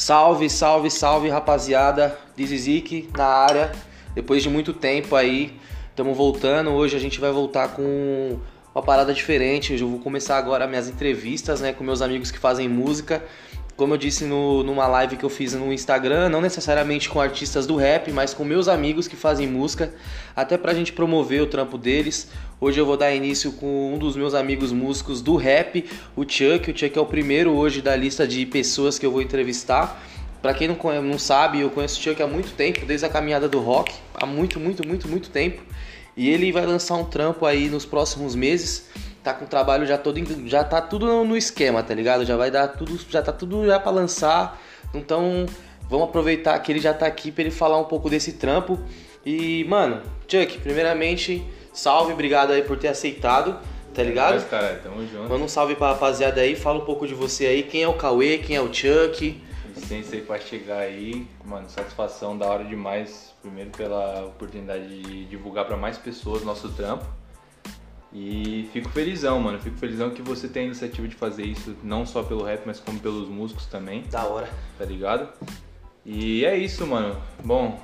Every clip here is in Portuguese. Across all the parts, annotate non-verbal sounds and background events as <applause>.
Salve, salve, salve, rapaziada. Dizizik na área. Depois de muito tempo aí, estamos voltando. Hoje a gente vai voltar com uma parada diferente. Hoje eu vou começar agora minhas entrevistas, né, com meus amigos que fazem música. Como eu disse no, numa live que eu fiz no Instagram, não necessariamente com artistas do rap, mas com meus amigos que fazem música, até pra gente promover o trampo deles. Hoje eu vou dar início com um dos meus amigos músicos do rap, o Chuck. O Chuck é o primeiro hoje da lista de pessoas que eu vou entrevistar. Pra quem não, não sabe, eu conheço o Chuck há muito tempo, desde a caminhada do rock, há muito, muito, muito, muito tempo. E ele vai lançar um trampo aí nos próximos meses tá com o trabalho já todo já tá tudo no esquema, tá ligado? Já vai dar tudo, já tá tudo já para lançar. Então, vamos aproveitar que ele já tá aqui para ele falar um pouco desse trampo. E, mano, Chuck, primeiramente, salve, obrigado aí por ter aceitado, tá ligado? Mas, cara, tamo junto. Manda um salve pra rapaziada aí, fala um pouco de você aí, quem é o Cauê, quem é o Chuck. Licença aí pra chegar aí, mano, satisfação da hora demais. Primeiro pela oportunidade de divulgar para mais pessoas nosso trampo. E fico felizão, mano. Fico felizão que você tem a iniciativa de fazer isso, não só pelo rap, mas como pelos músicos também. Da hora. Tá ligado? E é isso, mano. Bom,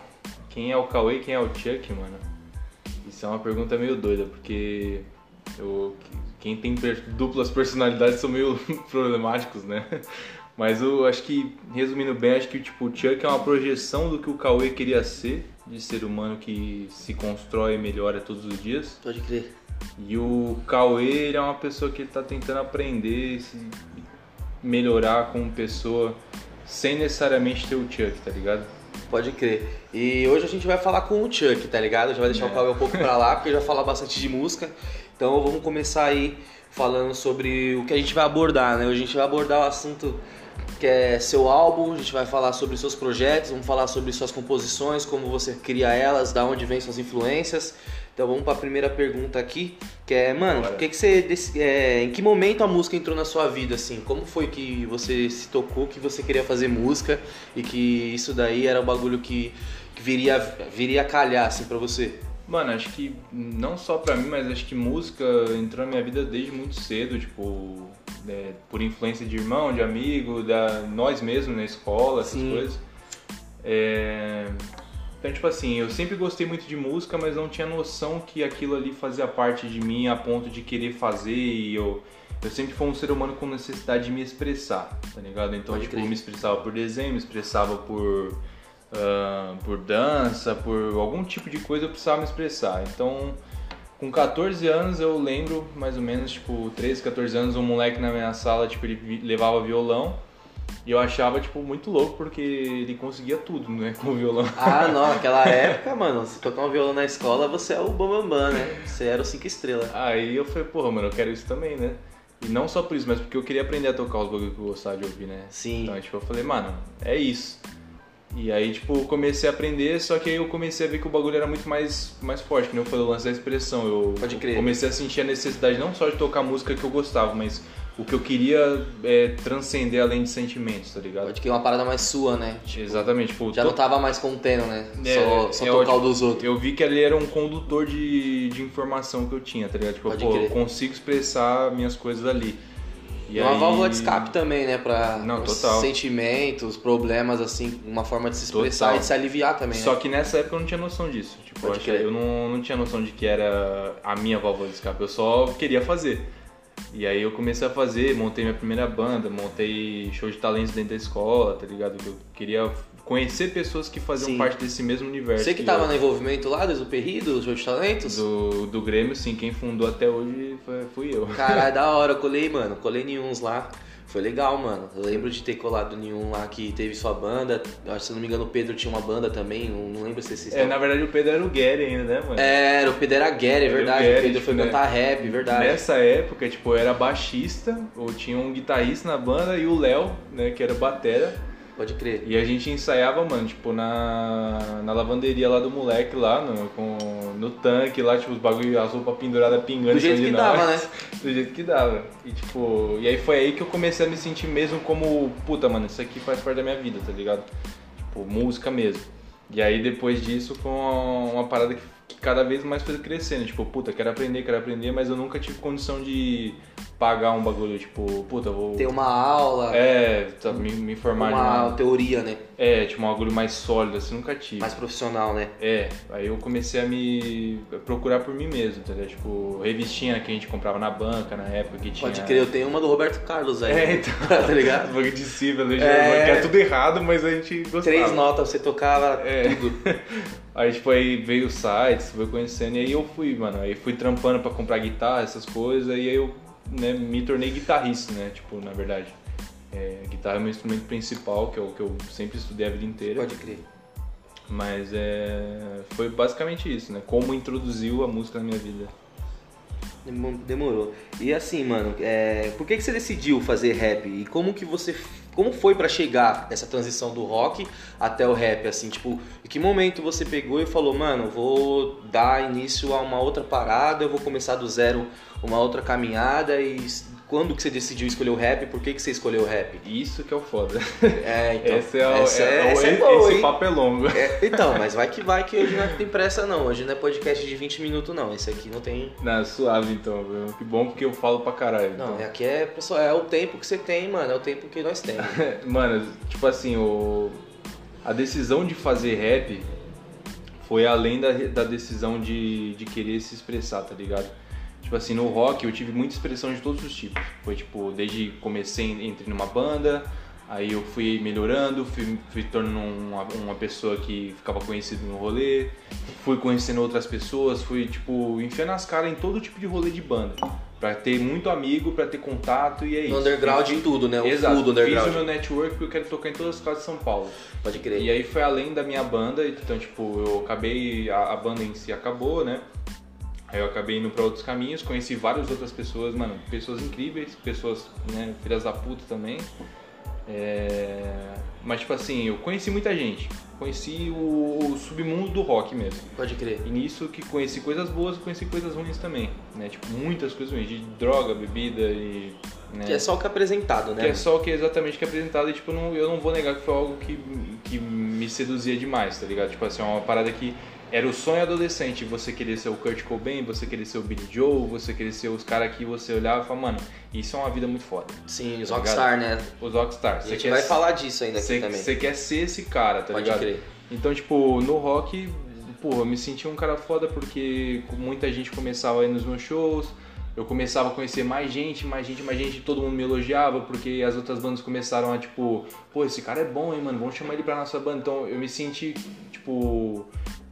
quem é o Cauê e quem é o Chuck, mano? Isso é uma pergunta meio doida, porque eu, quem tem duplas personalidades são meio <laughs> problemáticos, né? Mas eu acho que, resumindo bem, acho que tipo, o Chuck é uma projeção do que o Cauê queria ser, de ser humano que se constrói e melhora todos os dias. Pode crer. E o Cauê é uma pessoa que está tentando aprender, se melhorar como pessoa, sem necessariamente ter o Chuck, tá ligado? Pode crer. E hoje a gente vai falar com o Chuck, tá ligado? Já vai deixar é. o Cauê um pouco pra lá, porque já falar bastante de música. Então vamos começar aí falando sobre o que a gente vai abordar, né? Hoje a gente vai abordar o assunto que é seu álbum, a gente vai falar sobre seus projetos, vamos falar sobre suas composições, como você cria elas, da onde vem suas influências. Então vamos para a primeira pergunta aqui, que é, mano, o que que você é, em que momento a música entrou na sua vida assim? Como foi que você se tocou que você queria fazer música e que isso daí era um bagulho que, que viria viria a calhar assim para você? Mano, acho que não só pra mim, mas acho que música entrou na minha vida desde muito cedo, tipo, é, por influência de irmão, de amigo, da nós mesmos na escola, essas Sim. coisas. É, então, tipo assim, eu sempre gostei muito de música, mas não tinha noção que aquilo ali fazia parte de mim a ponto de querer fazer e eu. Eu sempre fui um ser humano com necessidade de me expressar, tá ligado? Então, Pode tipo, crer. eu me expressava por desenho, me expressava por, uh, por dança, por algum tipo de coisa eu precisava me expressar. Então, com 14 anos eu lembro, mais ou menos, tipo, 13, 14 anos, um moleque na minha sala, tipo, ele levava violão e eu achava, tipo, muito louco porque ele conseguia tudo, né, com o violão. Ah, não, naquela época, mano, se tocar um violão na escola, você é o bambambam, bam, bam, né? Você era o cinco estrelas. Aí eu falei, porra, mano, eu quero isso também, né? E não só por isso, mas porque eu queria aprender a tocar os bagulhos que eu gostava de ouvir, né? Sim. Então, tipo, eu falei, mano, é isso. E aí, tipo, comecei a aprender, só que aí eu comecei a ver que o bagulho era muito mais, mais forte, que nem eu falei, o lance da expressão. Eu Pode crer. comecei a sentir a necessidade não só de tocar música que eu gostava, mas o que eu queria é transcender além de sentimentos, tá ligado? Pode que é uma parada mais sua, né? Tipo, Exatamente. Tipo, já to... não tava mais contendo, né? É, só, só é, tocar o dos outros. Eu vi que ele era um condutor de, de informação que eu tinha, tá ligado? Tipo, Pode pô, eu consigo expressar minhas coisas ali. E uma aí... válvula de escape também, né? Pra não, sentimentos, problemas, assim, uma forma de se expressar total. e de se aliviar também. Só né? que nessa época eu não tinha noção disso. Tipo, eu, eu não, não tinha noção de que era a minha válvula de escape. Eu só queria fazer. E aí eu comecei a fazer, montei minha primeira banda, montei show de talentos dentro da escola, tá ligado? Eu queria conhecer pessoas que faziam sim. parte desse mesmo universo. Você que, que tava eu... no envolvimento lá, desde o Perri, do show de talentos? Do, do Grêmio, sim. Quem fundou até hoje foi, fui eu. Caralho, <laughs> da hora. Eu colei, mano. Colei nenhums lá. Foi legal, mano. Eu lembro de ter colado nenhum lá que teve sua banda. Acho, se não me engano, o Pedro tinha uma banda também. Não, não lembro se vocês É, na verdade o Pedro era o Gary ainda, né, mano? É, era, o Pedro era Gary, é verdade. O, Gary, o Pedro tipo, foi né? cantar rap, verdade. Nessa época, tipo, eu era baixista, ou tinha um guitarrista na banda e o Léo, né, que era batera. Pode crer. E a gente ensaiava, mano, tipo, na, na lavanderia lá do moleque, lá no, com, no tanque, lá, tipo, os bagulho, as roupas penduradas pingando. Do jeito que nós. dava, né? Do jeito que dava. E tipo, e aí foi aí que eu comecei a me sentir mesmo como, puta, mano, isso aqui faz parte da minha vida, tá ligado? Tipo, música mesmo. E aí depois disso foi uma, uma parada que que cada vez mais foi crescendo. Tipo, puta, quero aprender, quero aprender, mas eu nunca tive condição de pagar um bagulho, tipo, puta, vou. Ter uma aula. É, tá, me, me informar Uma teoria, né? É, tipo, um bagulho mais sólido, assim, nunca tive. Mais profissional, né? É, aí eu comecei a me procurar por mim mesmo, entendeu? Tipo, revistinha que a gente comprava na banca na época que tinha. Pode crer, eu tenho uma do Roberto Carlos aí. É, então. <laughs> tá ligado? Bagulho de cível, É. que é tudo errado, mas a gente gostava. Três notas, você tocava É. tudo. <laughs> Aí, tipo, aí veio os sites, foi conhecendo, e aí eu fui, mano. Aí fui trampando pra comprar guitarra, essas coisas, e aí eu né, me tornei guitarrista, né? Tipo, na verdade. É, guitarra é o meu instrumento principal, que é o que eu sempre estudei a vida inteira. Pode crer. Mas é, foi basicamente isso, né? Como introduziu a música na minha vida. Demo- Demorou. E assim, mano, é, por que, que você decidiu fazer rap? E como que você. Como foi pra chegar essa transição do rock até o rap? Assim, tipo, em que momento você pegou e falou, mano, vou dar início a uma outra parada, eu vou começar do zero uma outra caminhada e quando que você decidiu escolher o rap? Por que, que você escolheu o rap? Isso que é o foda. <laughs> É, então. esse é, o, essa é, é, é, essa é boa, esse papo é longo. É, <laughs> então, mas vai que vai que hoje não tem pressa não. Hoje não é podcast de 20 minutos não. Esse aqui não tem. Não, suave então, viu? Que bom porque eu falo pra caralho. Não, então. aqui é, pessoal, é o tempo que você tem, mano. É o tempo que nós temos. <laughs> Mano, tipo assim, o... a decisão de fazer rap foi além da, da decisão de, de querer se expressar, tá ligado? Tipo assim, no rock eu tive muita expressão de todos os tipos. Foi tipo, desde comecei, entrei numa banda, aí eu fui melhorando, fui, fui tornando uma, uma pessoa que ficava conhecida no rolê, fui conhecendo outras pessoas, fui tipo, enfiando as caras em todo tipo de rolê de banda. Pra ter muito amigo, pra ter contato e é isso. No underground em tudo, né? O Exato, full do underground. fiz o meu network porque eu quero tocar em todas as casas de São Paulo. Pode crer. E aí foi além da minha banda, então tipo, eu acabei, a, a banda em si acabou, né? Aí eu acabei indo pra outros caminhos, conheci várias outras pessoas, mano, pessoas incríveis, pessoas, né, filhas da puta também. É, Mas tipo assim, eu conheci muita gente, conheci o, o submundo do rock mesmo. Pode crer. E nisso que conheci coisas boas, conheci coisas ruins também, né? Tipo, muitas coisas ruins, de droga, bebida e... Né? Que é só o que é apresentado, né? Que é só o que é exatamente que é apresentado e, tipo, não, eu não vou negar que foi algo que, que me seduzia demais, tá ligado? Tipo assim, é uma parada que era o sonho adolescente, você querer ser o Kurt Cobain, você querer ser o Billy Joe, você querer ser os caras que você olhava e falava, mano, isso é uma vida muito foda. Sim, os Tá Rockstar, né? Os Rockstars. A gente vai falar disso ainda aqui você, também. você quer ser esse cara, tá Pode ligado? crer. Então, tipo, no rock, pô, eu me senti um cara foda porque muita gente começava a ir nos meus shows, eu começava a conhecer mais gente, mais gente, mais gente, todo mundo me elogiava porque as outras bandas começaram a, tipo, pô, esse cara é bom, hein, mano, vamos chamar ele pra nossa banda. Então, eu me senti, tipo,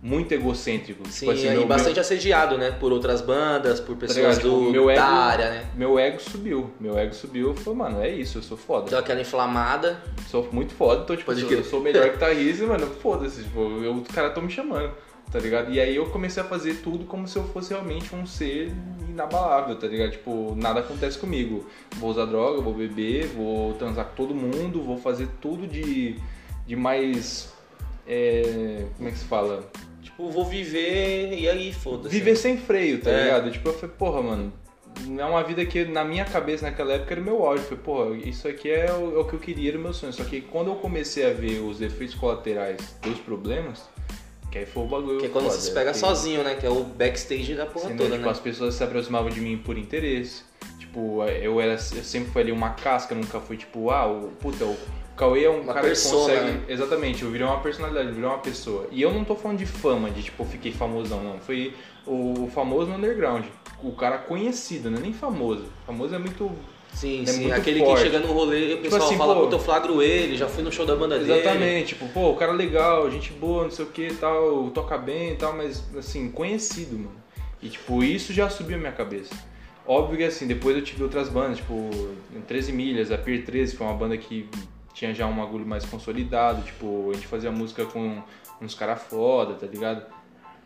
muito egocêntrico. Sim, tipo assim, e meu- bastante assediado, né? Por outras bandas, por pessoas ligado? Tipo, do, meu da ego- área, né? Meu ego subiu, meu ego subiu, eu falei, mano, é isso, eu sou foda. Deu aquela inflamada. Sou muito foda, então, tipo, Pode eu, sou o melhor <laughs> guitarrista, mano, foda-se, tipo, eu, os caras me chamando, tá ligado? E aí eu comecei a fazer tudo como se eu fosse realmente um ser inabalável, tá ligado? Tipo, nada acontece comigo. Vou usar droga, vou beber, vou transar com todo mundo, vou fazer tudo de, de mais. é, como é que se fala? Tipo, vou viver e aí foda-se. Viver sem freio, tá É. ligado? Tipo, eu falei, porra, mano, é uma vida que na minha cabeça naquela época era o meu. Eu falei, porra, isso aqui é o, é o que eu queria, era o meu sonho. Só que quando eu comecei a ver os efeitos colaterais dos problemas, que aí foi o bagulho. Que é quando foda, você se pega que- sozinho, né? Que é o backstage da porra Entendeu? toda, tipo, né? as pessoas se aproximavam de mim por interesse. Tipo, eu era eu sempre fui ali uma casca, nunca fui tipo, ah, o puta, o Cauê é um Uma cara persona, que consegue. né? Exatamente, eu virei uma personalidade, eu virei uma pessoa. E eu não tô falando de fama, de tipo, fiquei famosão, não. Foi o famoso no underground. O cara conhecido, não é nem famoso. Famoso é muito. Sim, é sim. muito Aquele forte. que chega no rolê e o pessoal assim, fala, pô- eu flagro ele, já fui no show da banda dele. Exatamente, tipo, pô, o cara legal, gente boa, não sei o que tal, toca bem e tal, mas assim, conhecido, mano. E tipo, isso já subiu a minha cabeça. Óbvio que assim, depois eu tive outras bandas, tipo, 13 Milhas, a Pier 13, foi uma banda que tinha já um bagulho mais consolidado, tipo, a gente fazia música com uns caras foda, tá ligado?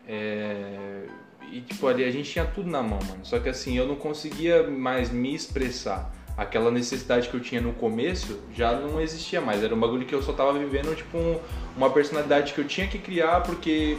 É... E tipo, ali a gente tinha tudo na mão, mano. Só que assim, eu não conseguia mais me expressar. Aquela necessidade que eu tinha no começo já não existia mais. Era um bagulho que eu só tava vivendo, tipo, um- uma personalidade que eu tinha que criar porque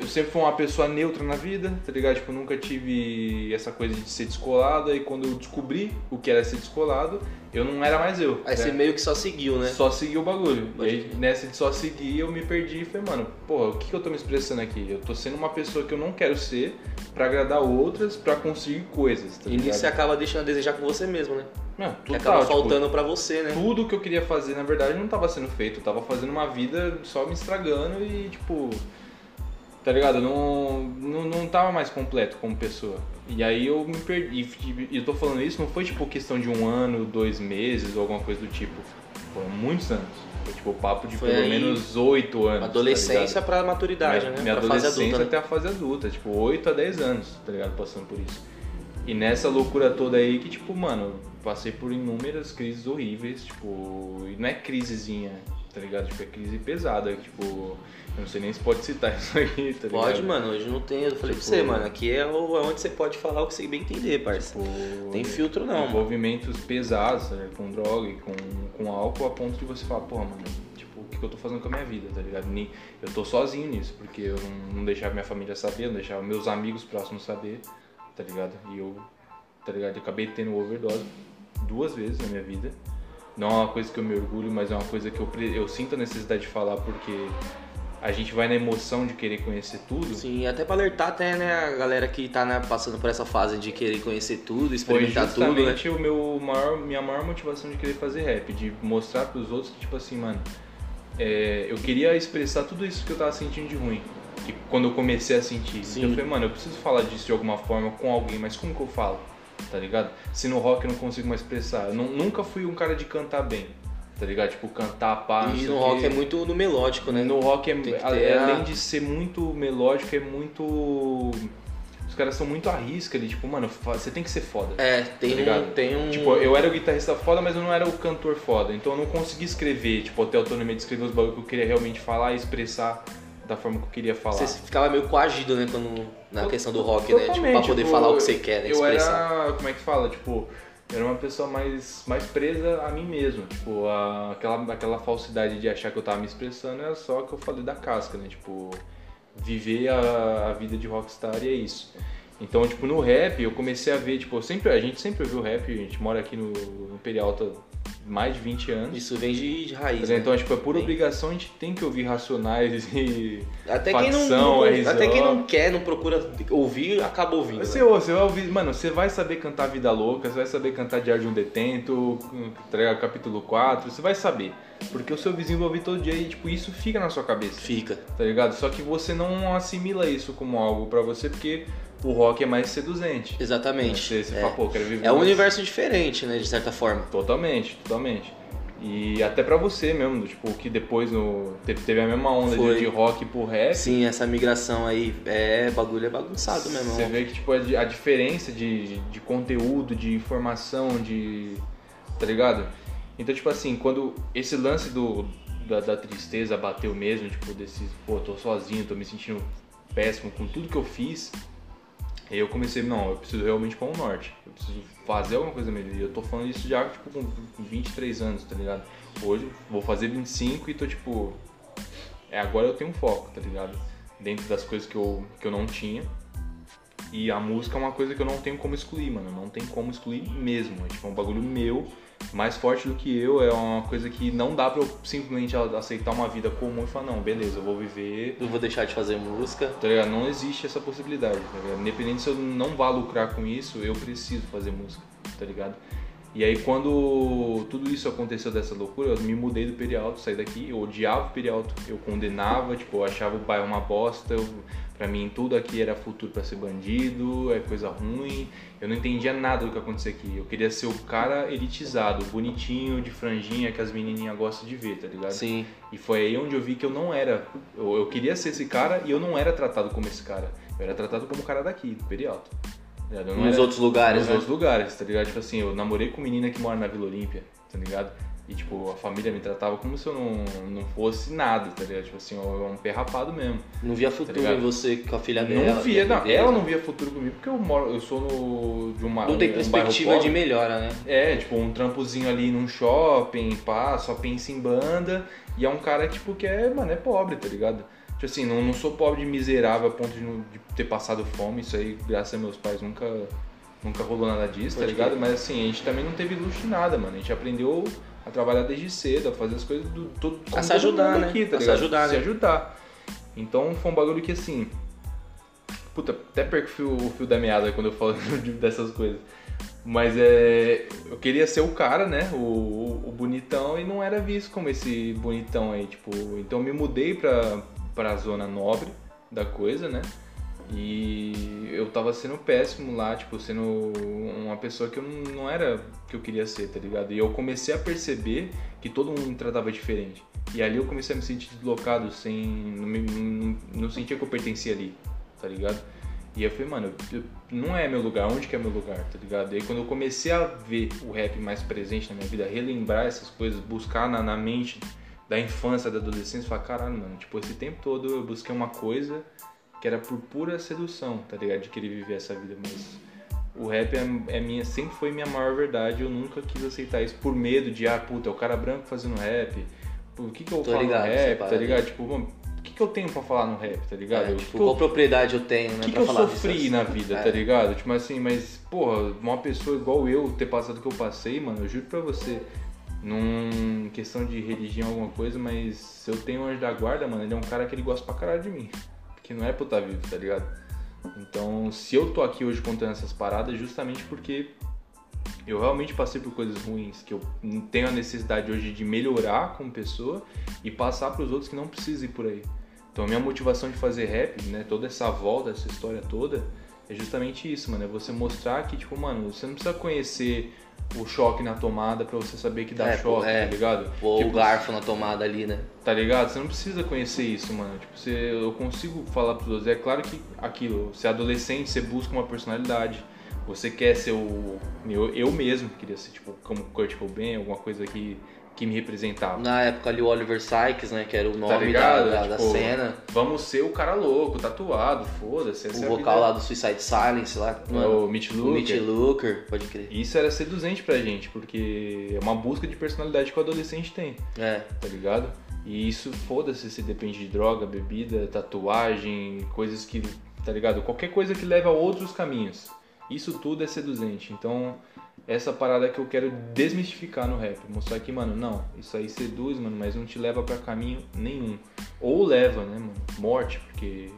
eu sempre fui uma pessoa neutra na vida, tá ligado? Tipo, nunca tive essa coisa de ser descolado. E quando eu descobri o que era ser descolado, eu não era mais eu. Aí né? você meio que só seguiu, né? Só seguiu o bagulho. Pode e aí, nessa de só seguir, eu me perdi e falei, mano, porra, o que, que eu tô me expressando aqui? Eu tô sendo uma pessoa que eu não quero ser pra agradar outras, pra conseguir coisas, tá E nisso você acaba deixando a desejar com você mesmo, né? Não, que acaba tipo, faltando pra você, né? Tudo que eu queria fazer, na verdade, não tava sendo feito. Eu tava fazendo uma vida só me estragando e, tipo tá ligado? Não, não, não tava mais completo como pessoa. E aí eu me perdi. E eu tô falando isso, não foi tipo questão de um ano, dois meses ou alguma coisa do tipo. Foram muitos anos. Foi tipo o papo de foi pelo menos oito anos. Tá adolescência tá pra maturidade, minha, né? Minha pra adolescência adulta, né? até a fase adulta, tipo, oito a dez anos, tá ligado? Passando por isso. E nessa loucura toda aí que, tipo, mano, passei por inúmeras crises horríveis, tipo, e não é crisezinha, tá ligado? Tipo, é crise pesada, tipo, eu não sei nem se pode citar <laughs> isso aqui, tá ligado? Pode, mano, hoje não tem. Eu falei tipo, pra você, mano, aqui é onde você pode falar o que você bem entender, parça. Tipo, tem filtro não. Envolvimentos mano. pesados, né, com droga e com, com álcool, a ponto de você falar, porra, mano, tipo, o que, eu tô fazendo com a minha vida, tá ligado? Eu tô sozinho nisso, porque eu não, não deixava minha família saber, não deixava meus amigos próximos saber, tá ligado? E eu, tá ligado? Eu acabei tendo overdose duas vezes na minha vida. Não é uma coisa que eu me orgulho, mas é uma coisa que eu, eu sinto a necessidade de falar porque a gente vai na emoção de querer conhecer tudo. Sim, até para alertar até, né, a galera que tá né, passando por essa fase de querer conhecer tudo, experimentar Foi tudo. Né? o meu maior, minha maior motivação de querer fazer rap, de mostrar para os outros que tipo assim, mano, é, eu queria expressar tudo isso que eu tava sentindo de ruim. Que quando eu comecei a sentir. Sim. Então eu falei, mano, eu preciso falar disso de alguma forma com alguém, mas como que eu falo? Tá ligado? Se no rock eu não consigo mais expressar. Eu não, nunca fui um cara de cantar bem tá ligado? Tipo, cantar pá. E no rock que. é muito no melódico, né? No rock, é, além a... de ser muito melódico, é muito. Os caras são muito à risca ali, tipo, mano, você tem que ser foda. É, tem tá um, tem um. Tipo, eu era o guitarrista foda, mas eu não era o cantor foda. Então eu não consegui escrever, tipo, ter autonomia de escrever os bagulhos que eu queria realmente falar e expressar da forma que eu queria falar. Você ficava meio coagido, né, quando, na questão do rock, né? Tipo, pra poder tipo, falar o que você quer, né? Eu era, como é que fala? Tipo, eu era uma pessoa mais, mais presa a mim mesmo. Tipo, a, aquela, aquela falsidade de achar que eu tava me expressando era só que eu falei da casca, né? Tipo, viver a, a vida de rockstar e é isso. Então, tipo, no rap eu comecei a ver, tipo, sempre, a gente sempre ouviu rap, a gente mora aqui no, no Imperial mais de 20 anos. Isso vem de, de raiz. Né? Então, né? tipo, é por obrigação a gente tem que ouvir Racionais e. <laughs> Até facção, quem não, não até quem não quer, não procura ouvir, acaba ouvindo. Você, né? você vai ouvir, mano, você vai saber cantar Vida Louca, você vai saber cantar Diário de um Detento, capítulo 4, você vai saber. Porque o seu vizinho vai ouvir todo dia e, tipo, isso fica na sua cabeça. Fica. Tá ligado? Só que você não assimila isso como algo para você, porque o rock é mais seduzente. Exatamente. Você, você é. fala, pô, quero viver É um universo diferente, né, de certa forma. Totalmente, totalmente. E até pra você mesmo, tipo, que depois no, teve, a mesma onda de, de, rock pro rap. Sim, essa migração aí, é, bagulho é bagunçado mesmo. Você vê que, tipo, a, a diferença de, de conteúdo, de informação, de... tá ligado? Então, tipo assim, quando esse lance do, da, da tristeza bateu mesmo, tipo, desse, pô, tô sozinho, tô me sentindo péssimo com tudo que eu fiz Aí eu comecei, não, eu preciso realmente para o norte. Eu preciso fazer alguma coisa melhor. E eu tô falando isso já tipo, com 23 anos, tá ligado? Hoje vou fazer 25 e tô tipo. É, agora eu tenho um foco, tá ligado? Dentro das coisas que eu, que eu não tinha. E a música é uma coisa que eu não tenho como excluir, mano. Não tem como excluir mesmo. É tipo é um bagulho meu mais forte do que eu, é uma coisa que não dá pra eu simplesmente aceitar uma vida comum e falar, não, beleza, eu vou viver. Eu vou deixar de fazer música. Tá ligado? Não existe essa possibilidade, tá ligado? Independente se eu não vá lucrar com isso, eu preciso fazer música, tá ligado? E aí quando tudo isso aconteceu dessa loucura, eu me mudei do Perialto, saí daqui, eu odiava o Perialto, eu condenava, tipo, eu achava o bairro uma bosta, eu, pra mim tudo aqui era futuro para ser bandido, é coisa ruim, eu não entendia nada do que acontecia aqui. Eu queria ser o cara elitizado, bonitinho, de franjinha, que as menininhas gostam de ver, tá ligado? Sim. E foi aí onde eu vi que eu não era, eu, eu queria ser esse cara e eu não era tratado como esse cara, eu era tratado como o cara daqui, do Perialto. Tá nos era, outros lugares, Nos né? outros lugares, tá ligado? Tipo assim, eu namorei com menina que mora na Vila Olímpia, tá ligado? E, tipo, a família me tratava como se eu não, não fosse nada, tá ligado? Tipo assim, eu, um perrapado mesmo. Não via tá futuro tá em você com a filha dela? Não via, não. Ela não via futuro comigo porque eu moro, eu sou no, de uma. Não tem um, perspectiva de melhora, né? É, tipo, um trampozinho ali num shopping, pá, só pensa em banda. E é um cara, tipo, que é, mano, é pobre, tá ligado? Tipo assim, não, não sou pobre de miserável a ponto de, não- de ter passado fome. Isso aí, graças a meus pais, nunca, nunca rolou nada disso, tá Pode ligado? crer. Mas assim, a gente também não teve luxo de nada, mano. A gente aprendeu a trabalhar desde cedo, a fazer as coisas do todo como se ajudar, né? aqui, tá A se ajudar, Se né? ajudar. Então foi um bagulho que assim. Puta, até perco o fio, o fio da meada quando eu falo <laughs> de- dessas coisas. Mas é. Eu queria ser o cara, né? O, o, o bonitão e não era visto como esse bonitão aí, tipo. Então eu me mudei pra, pra zona nobre da coisa, né? E eu tava sendo péssimo lá, tipo, sendo uma pessoa que eu não, era que eu queria ser, tá ligado? E eu comecei a perceber que todo mundo me tratava diferente. E ali eu comecei a me sentir deslocado, sem. Não, me- não, não sentia que eu pertencia ali, tá ligado? E eu falei, mano, não é meu lugar, onde que é meu lugar, tá ligado? E aí quando eu comecei a ver o rap mais presente na minha vida, relembrar essas coisas, buscar na, na mente da infância, da adolescência, falei, caralho, mano, tipo, esse tempo todo eu busquei uma coisa que era por pura sedução, tá ligado? De querer viver essa vida, mas o rap é, é minha, sempre foi minha maior verdade, eu nunca quis aceitar isso por medo de, ah, puta, é o cara branco fazendo rap, o que que eu Tô falo ligado, no rap, tá ligado? Tipo, mano, o que que eu tenho pra falar no rap, tá ligado? É, tipo, que que eu- qual propriedade eu tenho, né? que, que pra eu falar sofri disso? na vida, É. tá ligado? Tipo assim, mas, porra, uma pessoa igual eu ter passado o que eu passei, mano, eu juro pra você, num questão de religião, alguma coisa, mas se eu tenho um anjo da guarda, mano, ele é um cara que ele gosta pra caralho de mim. Que não é pra eu estar vivo, tá ligado? Então, se eu tô aqui hoje contando essas paradas, é justamente porque eu realmente passei por coisas ruins, que eu tenho a necessidade hoje de melhorar como pessoa e passar pros outros que não precisam ir por aí. Então a minha motivação de fazer rap, né, toda essa volta, essa história toda, é justamente isso, mano. É você mostrar que, tipo, mano, você não precisa conhecer o choque na tomada pra você saber que dá É, choque, é. tá ligado? Pôr Tipo, o garfo na tomada ali, né? Tá ligado? Você não precisa conhecer isso, mano. Tipo, você, eu consigo falar pros outros. É claro que aquilo, você é adolescente, você busca uma personalidade. Você quer ser o. Eu, eu mesmo queria ser, tipo, como Kurt Cobain, alguma coisa que, que me representava. Na época ali o Oliver Sykes, né? Que era o nome Tá da, da, da Tipo, cena. Vamos ser o cara louco, tatuado, foda-se. O é vocal lá do Suicide Silence lá. É Mano, o Mitch o Looker. Mitch Looker, pode crer. Isso era seduzente pra gente, porque é uma busca de personalidade que o adolescente tem. É, tá ligado? E isso, foda-se se depende de droga, bebida, tatuagem, coisas que, tá ligado? Qualquer coisa que leve a outros caminhos. Isso tudo é seduzente. Então, essa parada que eu quero desmistificar no rap. Mostrar que, mano, não, isso aí seduz, mano, mas não te leva pra caminho nenhum. Ou leva, né, mano? Morte, porque.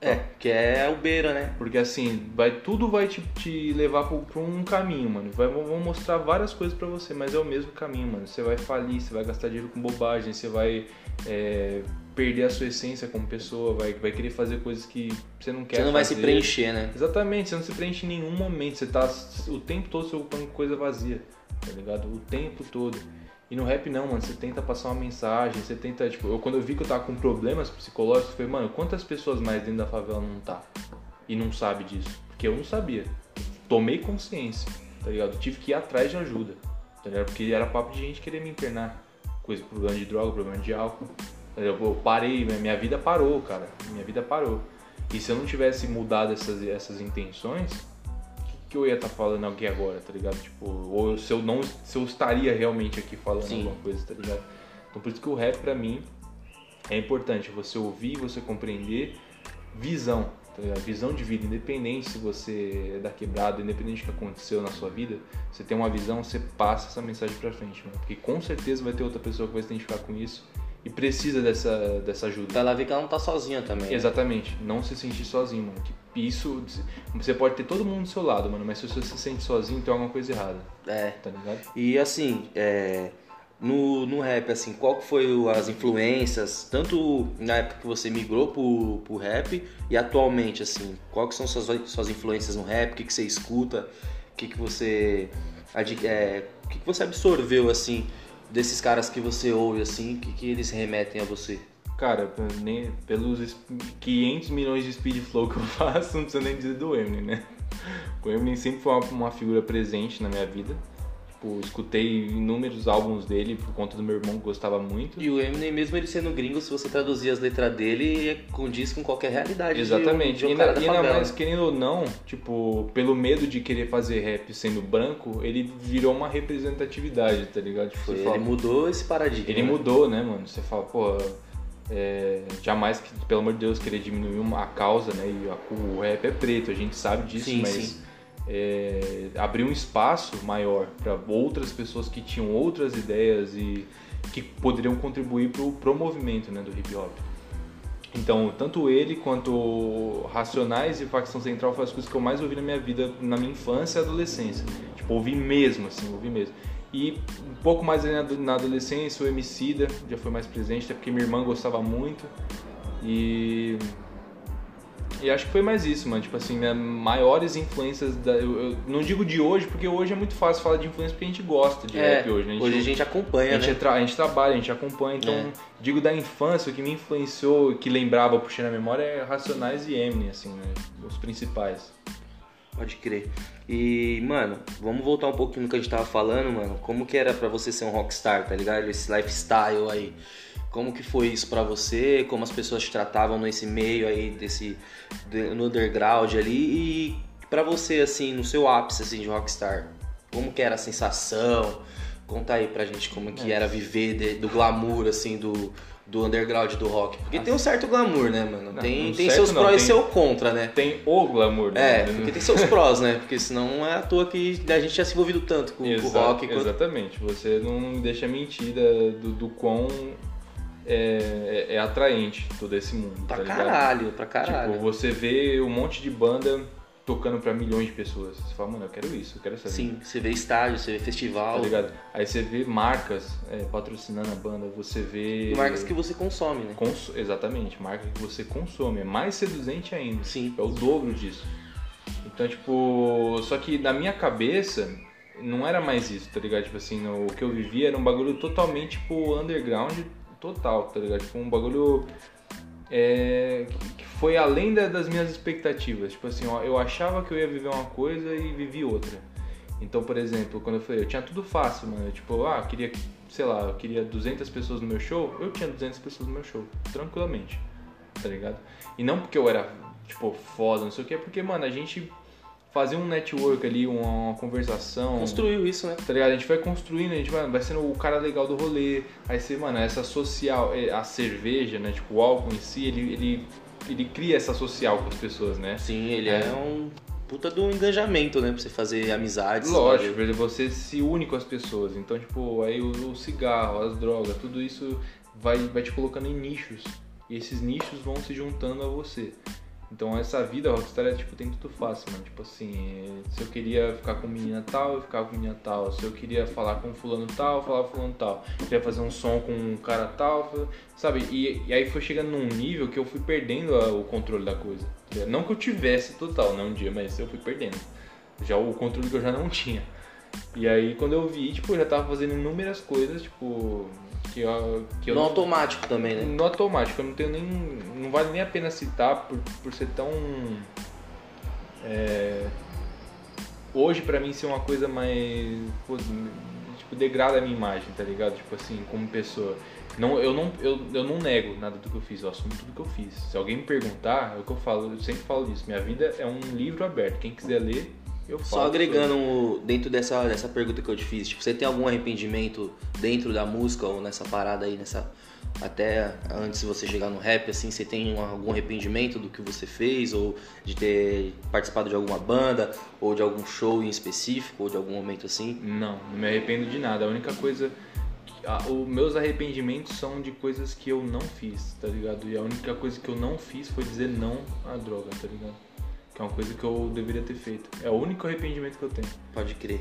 é, que é o beira, né? Porque assim, vai, tudo vai te, te levar pra, pra um caminho, mano. Vai, vão mostrar várias coisas pra você, mas é o mesmo caminho, mano. Você vai falir, você vai gastar dinheiro com bobagem, você vai é, perder a sua essência como pessoa, vai, vai querer fazer coisas que você não quer Você não vai se fazer. preencher, né? Exatamente, você não se preenche em nenhum momento. Você tá o tempo todo se ocupando com coisa vazia, tá ligado? O tempo todo. E no rap não, mano, você tenta passar uma mensagem, você tenta, tipo, eu, quando eu vi que eu tava com problemas psicológicos, eu falei, mano, quantas pessoas mais dentro da favela não tá? E não sabe disso? Porque eu não sabia. Tomei consciência, tá ligado? Tive que ir atrás de ajuda, tá ligado? Porque era papo de gente querer me internar. Coisa, problema de droga, problema de álcool. Eu, parei, minha- vida parou, cara. Minha vida parou. E se eu não tivesse mudado essas, essas intenções, o que, que eu ia estar falando aqui agora, tá ligado? Tipo, ou se eu não se eu estaria realmente aqui falando Sim. alguma coisa, tá ligado? Então por isso que o rap pra mim é importante você ouvir, você compreender visão, tá ligado? Visão de vida, independente se você é da quebrada, independente do que aconteceu na sua vida, você tem uma visão, você passa essa mensagem pra frente, mano. Porque com certeza vai ter outra pessoa que vai se identificar com isso e precisa dessa, dessa ajuda. Pra ela ver que ela não tá sozinha também. né? Exatamente, não se sentir sozinho, mano. Que isso, você pode ter todo mundo do seu lado, mano, mas se você se sente sozinho, tem alguma coisa errada, É. tá ligado? E assim, é, no, no rap, assim, qual que foi as influências, tanto na época que você migrou pro, pro rap e atualmente, assim, qual que são suas, suas influências no rap, o que, que você escuta, o que, que você é, o que, que você absorveu, assim, desses caras que você ouve, assim, que, que eles remetem a você? Cara, nem, pelos es- 500 milhões de speed flow que eu <laughs> faço, não precisa nem dizer do Eminem, né? O Eminem sempre foi uma, uma figura presente na minha vida. Tipo, escutei inúmeros álbuns dele por conta do meu irmão que gostava muito. E o Eminem, mesmo ele sendo gringo, se você traduzir as letras dele, condiz com qualquer realidade de um- Exatamente. de um, e cara ainda, e mais, querendo ou não, tipo, pelo medo de querer fazer rap sendo branco, ele virou uma representatividade, tá ligado? Tipo, ele fala, mudou esse paradigma. Ele né? mudou, né, mano? Você fala, pô, É, jamais, pelo amor de Deus, querer diminuir uma, a causa, né? E a, o rap é preto, a gente sabe disso, Sim, mas sim. É, abrir um espaço maior para outras pessoas que tinham outras ideias e que poderiam contribuir pro, pro movimento né, do hip hop. Então, tanto ele quanto Racionais e Facção Central foram as coisas que eu mais ouvi na minha vida, na minha infância e adolescência. Tipo, ouvi mesmo, assim, ouvi mesmo. E um pouco mais na adolescência, o Emicida já foi mais presente, até porque minha irmã gostava muito. E... E acho que foi mais isso, mano. Tipo assim, né? maiores influências da. Eu, eu não digo de hoje, porque hoje é muito fácil falar de influência porque a gente gosta de É, rap hoje, né? hoje a gente acompanha, a gente, né? tra- a gente trabalha, a gente acompanha, então É. digo da infância, o que me influenciou, que lembrava, puxei na memória, é Racionais e Eminem, assim, né? Os principais. Pode crer. E, mano, vamos voltar um pouquinho no que a gente tava falando, mano. Como que era pra você ser um rockstar, tá ligado? Esse lifestyle aí. Como que foi isso pra você? Como as pessoas te tratavam nesse meio aí, desse de- no underground ali e pra você assim, no seu ápice assim de rockstar. Como que era a sensação? Conta aí pra gente como que era viver de- do glamour assim do do underground do rock. Porque tem um certo glamour, né, mano? Não, Tem, tem seus não, prós e tem- seu contra, né? Tem o glamour, né? É, porque tem seus prós, né? Porque senão não é à toa que a gente já se envolvido tanto com, com o rock. quanto- Exatamente, você não deixa mentir da- do, do quão é, é- é atraente todo esse mundo. Pra tá ligado? caralho, pra caralho. Tipo, você vê um monte de banda tocando pra milhões de pessoas. Você fala, mano, eu quero isso, eu quero essa vida. Sim, você vê estádio, você vê festival. Tá ligado? Aí você vê marcas é, patrocinando a banda, você vê. Marcas que você consome, né? Cons- Exatamente, marca que você consome. É mais seduzente ainda. Sim. É o dobro disso. Então, tipo. Só que na minha cabeça não era mais isso, tá ligado? Tipo assim, no- o que eu vivia era um bagulho totalmente, tipo, underground total, tá ligado? Tipo, um bagulho. é, que- foi além da- das minhas expectativas. Tipo assim, ó, eu achava que eu ia viver uma coisa e vivi outra. Então, por exemplo, quando eu falei, eu tinha tudo fácil, mano. Eu, tipo, ah, queria, sei lá, eu queria 200 pessoas no meu show, eu tinha 200 pessoas no meu show, tranquilamente, tá ligado? E não porque eu era, tipo, foda, não sei o que, é porque, mano, a gente fazia um network ali, uma, uma conversação. Construiu isso, né? Tá ligado? A gente vai construindo, a gente vai, vai sendo o cara legal do rolê. Aí você, mano, essa social, é, a cerveja, né? Tipo, o álcool em si, ele, ele, ele cria essa social com as pessoas, né? Sim, ele é, É. um puta do engajamento, né? Pra você fazer amizades. Lógico, fazer- você se une com as pessoas. Então, tipo, aí o, o cigarro, as drogas, tudo isso vai, vai te colocando em nichos. E esses nichos vão se juntando a você. Então essa vida rockstar é tipo, tem tudo fácil, mano. Tipo assim, se eu queria ficar com menina tal, eu ficava com menina tal. Se eu queria falar com fulano tal, eu falava com fulano tal. Eu queria fazer um som com um cara tal, sabe? E, e aí foi chegando num nível que eu fui perdendo a- o controle da coisa. Não que eu tivesse total, não um dia, mas eu fui perdendo. Já o controle que eu já não <laughs> tinha. E aí quando eu vi, tipo, eu já tava fazendo inúmeras coisas, tipo, que eu, que eu No não- automático também, né? no automático, eu não tenho nem. Não vale nem a pena citar por, por ser tão. é, hoje pra mim ser uma coisa mais. pô, tipo, degrada a minha imagem, tá ligado? Tipo assim, como pessoa. Não, eu, não, eu, eu não nego nada do que eu fiz, eu assumo tudo que eu fiz. Se alguém me perguntar, é o que eu falo, eu sempre falo isso. Minha vida é um livro aberto. Quem quiser ler, eu. Só agregando um- dentro dessa, dessa pergunta que eu te fiz, tipo, você tem algum arrependimento dentro da música ou nessa parada aí, nessa. Até antes de você chegar no rap, assim, você tem um- algum arrependimento do que você fez, ou de ter participado de alguma banda, ou de algum show em específico, ou de algum momento assim? Não, não me arrependo de nada. A única coisa. Os meus arrependimentos são de coisas que eu não fiz, tá ligado? E a única coisa que eu não fiz foi dizer não à droga, tá ligado? Que é uma coisa que eu deveria ter feito. É o único arrependimento que eu tenho. Pode crer.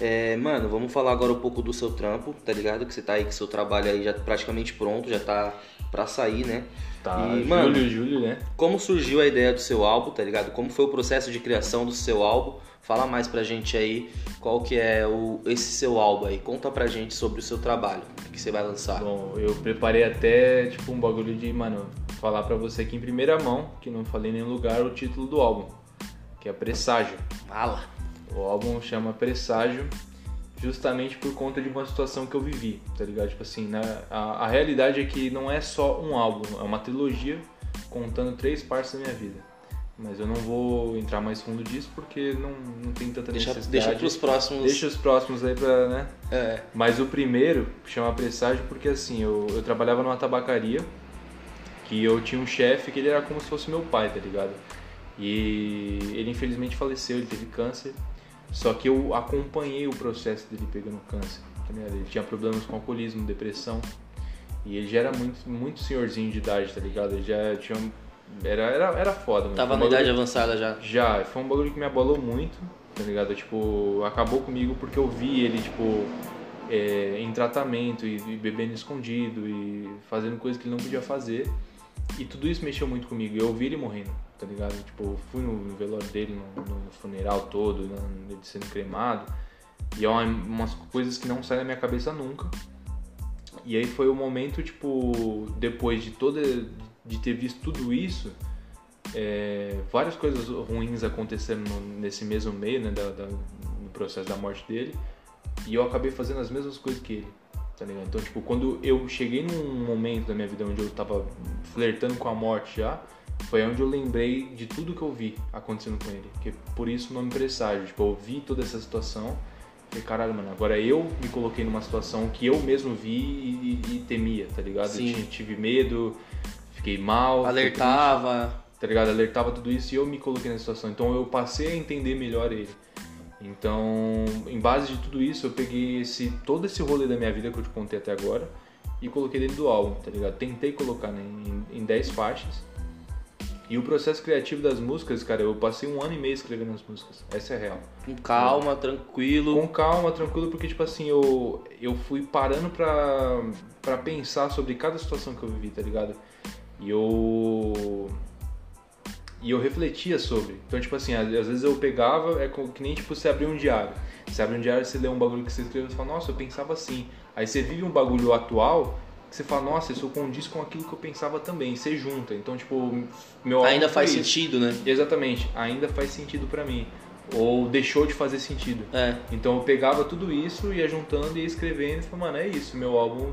É, mano, vamos falar agora um pouco do seu trampo, tá ligado? Que você tá aí com seu trabalho aí já praticamente pronto, já tá pra sair, né? Tá, E, julho, mano, julho, né? Como surgiu a ideia do seu álbum, tá ligado? Como foi o processo de criação do seu álbum? Fala mais pra gente aí qual que é o, esse seu álbum aí. Conta pra gente sobre o seu trabalho, que você vai lançar. Bom, eu preparei até, tipo, um bagulho de, mano, falar pra você aqui em primeira mão, que não falei em nenhum lugar, o título do álbum, que é Presságio. Fala! O álbum chama Presságio justamente por conta de uma situação que eu vivi, tá ligado? Tipo assim, né? a, a realidade é que não é só um álbum, é uma trilogia contando três partes da minha vida. Mas eu não vou entrar mais fundo disso porque não, não tem tanta Deixa, necessidade. deixa pros próximos. Deixa os próximos aí pra, né? É, Mas o primeiro chama Presságio porque assim, eu, eu trabalhava numa tabacaria Que eu tinha um chefe que ele era como se fosse meu pai, tá ligado? E ele infelizmente faleceu, ele teve câncer. Só que eu acompanhei o processo dele pegando câncer. Tá ligado? Ele tinha problemas com alcoolismo, depressão. E ele já era muito, muito senhorzinho de idade, tá ligado? Ele já tinha. Era, era, era foda, mano. Tava um na idade bagulho- avançada já. Já, foi um bagulho que me abalou muito, tá ligado? Tipo, acabou comigo porque eu vi ele, tipo, é, em tratamento e, e bebendo escondido e fazendo coisas que ele não podia fazer. E tudo isso mexeu muito comigo. Eu vi ele morrendo, tá ligado? Tipo, eu fui no, velório dele, no, no funeral todo, né, ele sendo cremado. E é uma, umas coisas que não saem da minha cabeça nunca. E aí foi o momento, tipo, depois de toda. de ter visto tudo isso, é, várias coisas ruins aconteceram nesse mesmo meio, né, da, da- no processo da morte dele, e eu acabei fazendo as mesmas coisas que ele, tá ligado? Então, tipo, quando eu cheguei num momento da minha vida onde eu tava flertando com a morte já, foi onde eu lembrei de tudo que eu vi acontecendo com ele, que por isso o nome presságio, tipo, eu vi toda essa situação, falei, caralho, mano, agora eu me coloquei numa situação que eu mesmo vi e, e- e temia, tá ligado? Sim. Eu tive medo, fiquei mal, fiquei triste Alertava. tá ligado? Alertava tudo isso e eu me coloquei nessa situação. Então eu passei a entender melhor ele. Então, em base de tudo isso, eu peguei esse todo esse rolê da minha vida que eu te contei até agora e coloquei dentro do álbum, tá ligado? Tentei colocar né, em, em 10 faixas. E o processo criativo das músicas, cara, eu passei um ano e meio escrevendo as músicas. Essa é a real. Com calma, tranquilo. Com calma, tranquilo, porque, tipo assim, eu, eu fui parando pra, pra pensar sobre cada situação que eu vivi, tá ligado? E eu. E eu refletia sobre. Então, tipo assim, às, vezes eu pegava, é que nem tipo você abrir um diário. Você abre um diário, você lê um bagulho que você escreveu e fala, nossa, eu pensava assim. Aí você vive um bagulho atual que você fala, nossa, isso condiz com aquilo que eu pensava também. Você junta. Então, tipo, meu Ainda faz foi isso. sentido, né? Exatamente, ainda faz sentido pra mim. Ou deixou de fazer sentido. É. Então eu pegava tudo isso, ia juntando e ia escrevendo e falava, mano, é isso, meu álbum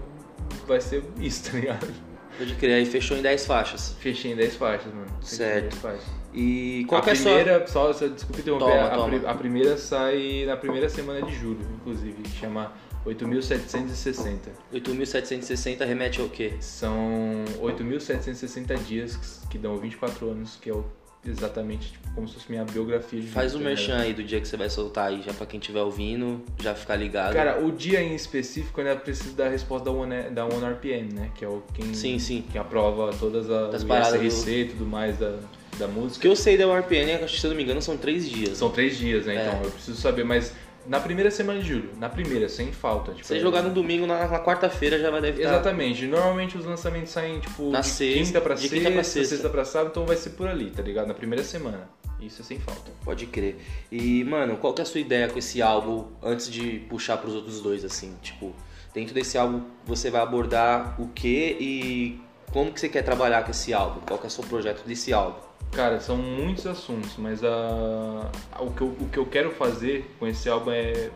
vai ser isso, <laughs> tá ligado? Pode crer, aí fechou em 10 faixas. Fechei em 10 faixas, mano. Fechei Certo. 10 faixas. E qual a que é a sua. primeira, só, desculpa interromper, Toma, a, toma. a primeira sai na primeira semana de julho, inclusive, que chama 8760. 8.760 remete ao quê? São 8.760 dias que, que dão 24 anos, que é o- exatamente tipo, como se fosse minha biografia de Faz o tá ligado? merchan aí do dia que você vai soltar aí, já pra quem estiver ouvindo, já ficar ligado. Cara, o dia em específico eu ainda preciso da resposta da One, da One RPM, né? Que é o quem, Sim, sim. quem aprova todas as Das o paradas e tudo mais da, da O música. que eu sei da URPN, é que, se eu não me engano, são 3 dias. São três dias, né? É. Então eu preciso saber, mas na primeira semana de julho, na primeira, sem falta. Tipo, Se você é- jogar no domingo, na, na quarta-feira já vai deve estar. Exatamente. Normalmente os lançamentos saem tipo Na de sexta, quinta pra de sexta, quinta pra sexta. sexta. pra sábado, então vai ser por ali, tá ligado? Na primeira semana. Isso é sem falta. Pode crer. E, mano, qual que é a sua ideia com esse álbum antes de puxar pros outros dois, assim? Tipo, dentro desse álbum você vai abordar o que e como que você quer trabalhar com esse álbum? Qual que é o seu projeto desse álbum? Cara, são muitos assuntos, mas a, a- o, que eu, o que eu quero fazer com esse álbum é,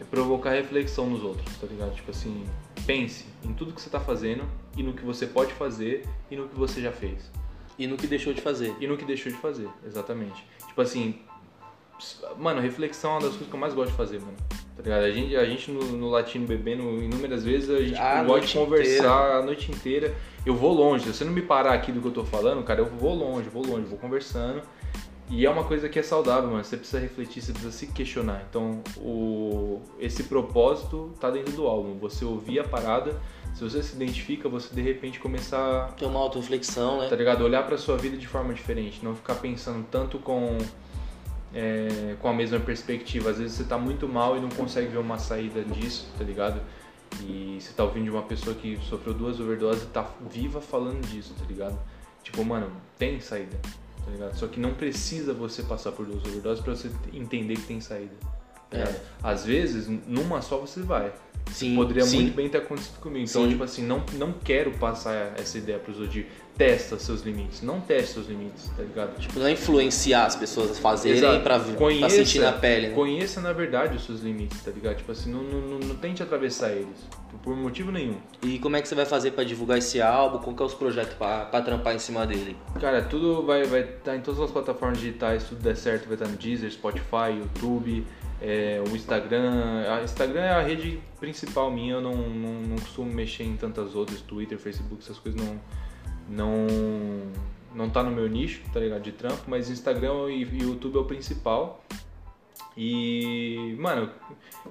é provocar reflexão nos outros, tá ligado? Tipo assim, pense em tudo que você tá fazendo e no que você pode fazer e no que você já fez. E no que deixou de fazer? E no que deixou de fazer, exatamente. Tipo assim, mano, reflexão é uma das coisas que eu mais gosto de fazer, mano. Tá ligado? A gente, a gente no, no Latino bebendo inúmeras vezes, a gente A gosta de conversar a noite inteira. Eu vou longe, se você não me parar aqui do que eu tô falando, cara, eu vou longe, vou longe, vou conversando. E é uma coisa que é saudável, mano. Você precisa refletir, você precisa se questionar. Então, o, esse propósito tá dentro do álbum. Você ouvir a parada, se você se identifica, você de repente começar Ter uma auto-reflexão, né? tá ligado? Olhar pra sua vida de forma diferente, não ficar pensando tanto com é, com a mesma perspectiva. Às vezes você tá muito mal e não consegue ver uma saída disso, tá ligado? E você tá ouvindo de uma pessoa que sofreu duas overdoses e tá viva falando disso, tá ligado? Tipo, mano, tem saída, tá ligado? Só que não precisa você passar por duas overdoses pra você entender que tem saída. tá É. ligado? Às vezes, numa só você vai. Sim, Poderia sim. muito bem ter acontecido comigo. Então, Sim. tipo assim, não, não quero passar essa ideia pros outros de testa seus limites. Não teste seus limites, tá ligado? Tipo, não é influenciar as pessoas a fazerem Exato. pra, sentir na pele, né? Conheça, na verdade, os seus limites, tá ligado? Tipo assim, não, não, não, tente atravessar eles. Por, motivo nenhum. E como é que você vai fazer pra divulgar esse álbum? Qual que é os projetos pra, pra trampar em cima dele? Cara, tudo vai estar vai tá em todas as plataformas digitais, tudo der certo, vai estar no Deezer, Spotify, YouTube, é, o Instagram. A Instagram é a rede principal minha, eu não, não, não costumo mexer em tantas outras, Twitter, Facebook, essas coisas não, não não tá no meu nicho, tá ligado? De trampo, mas Instagram e YouTube é o principal. E, mano,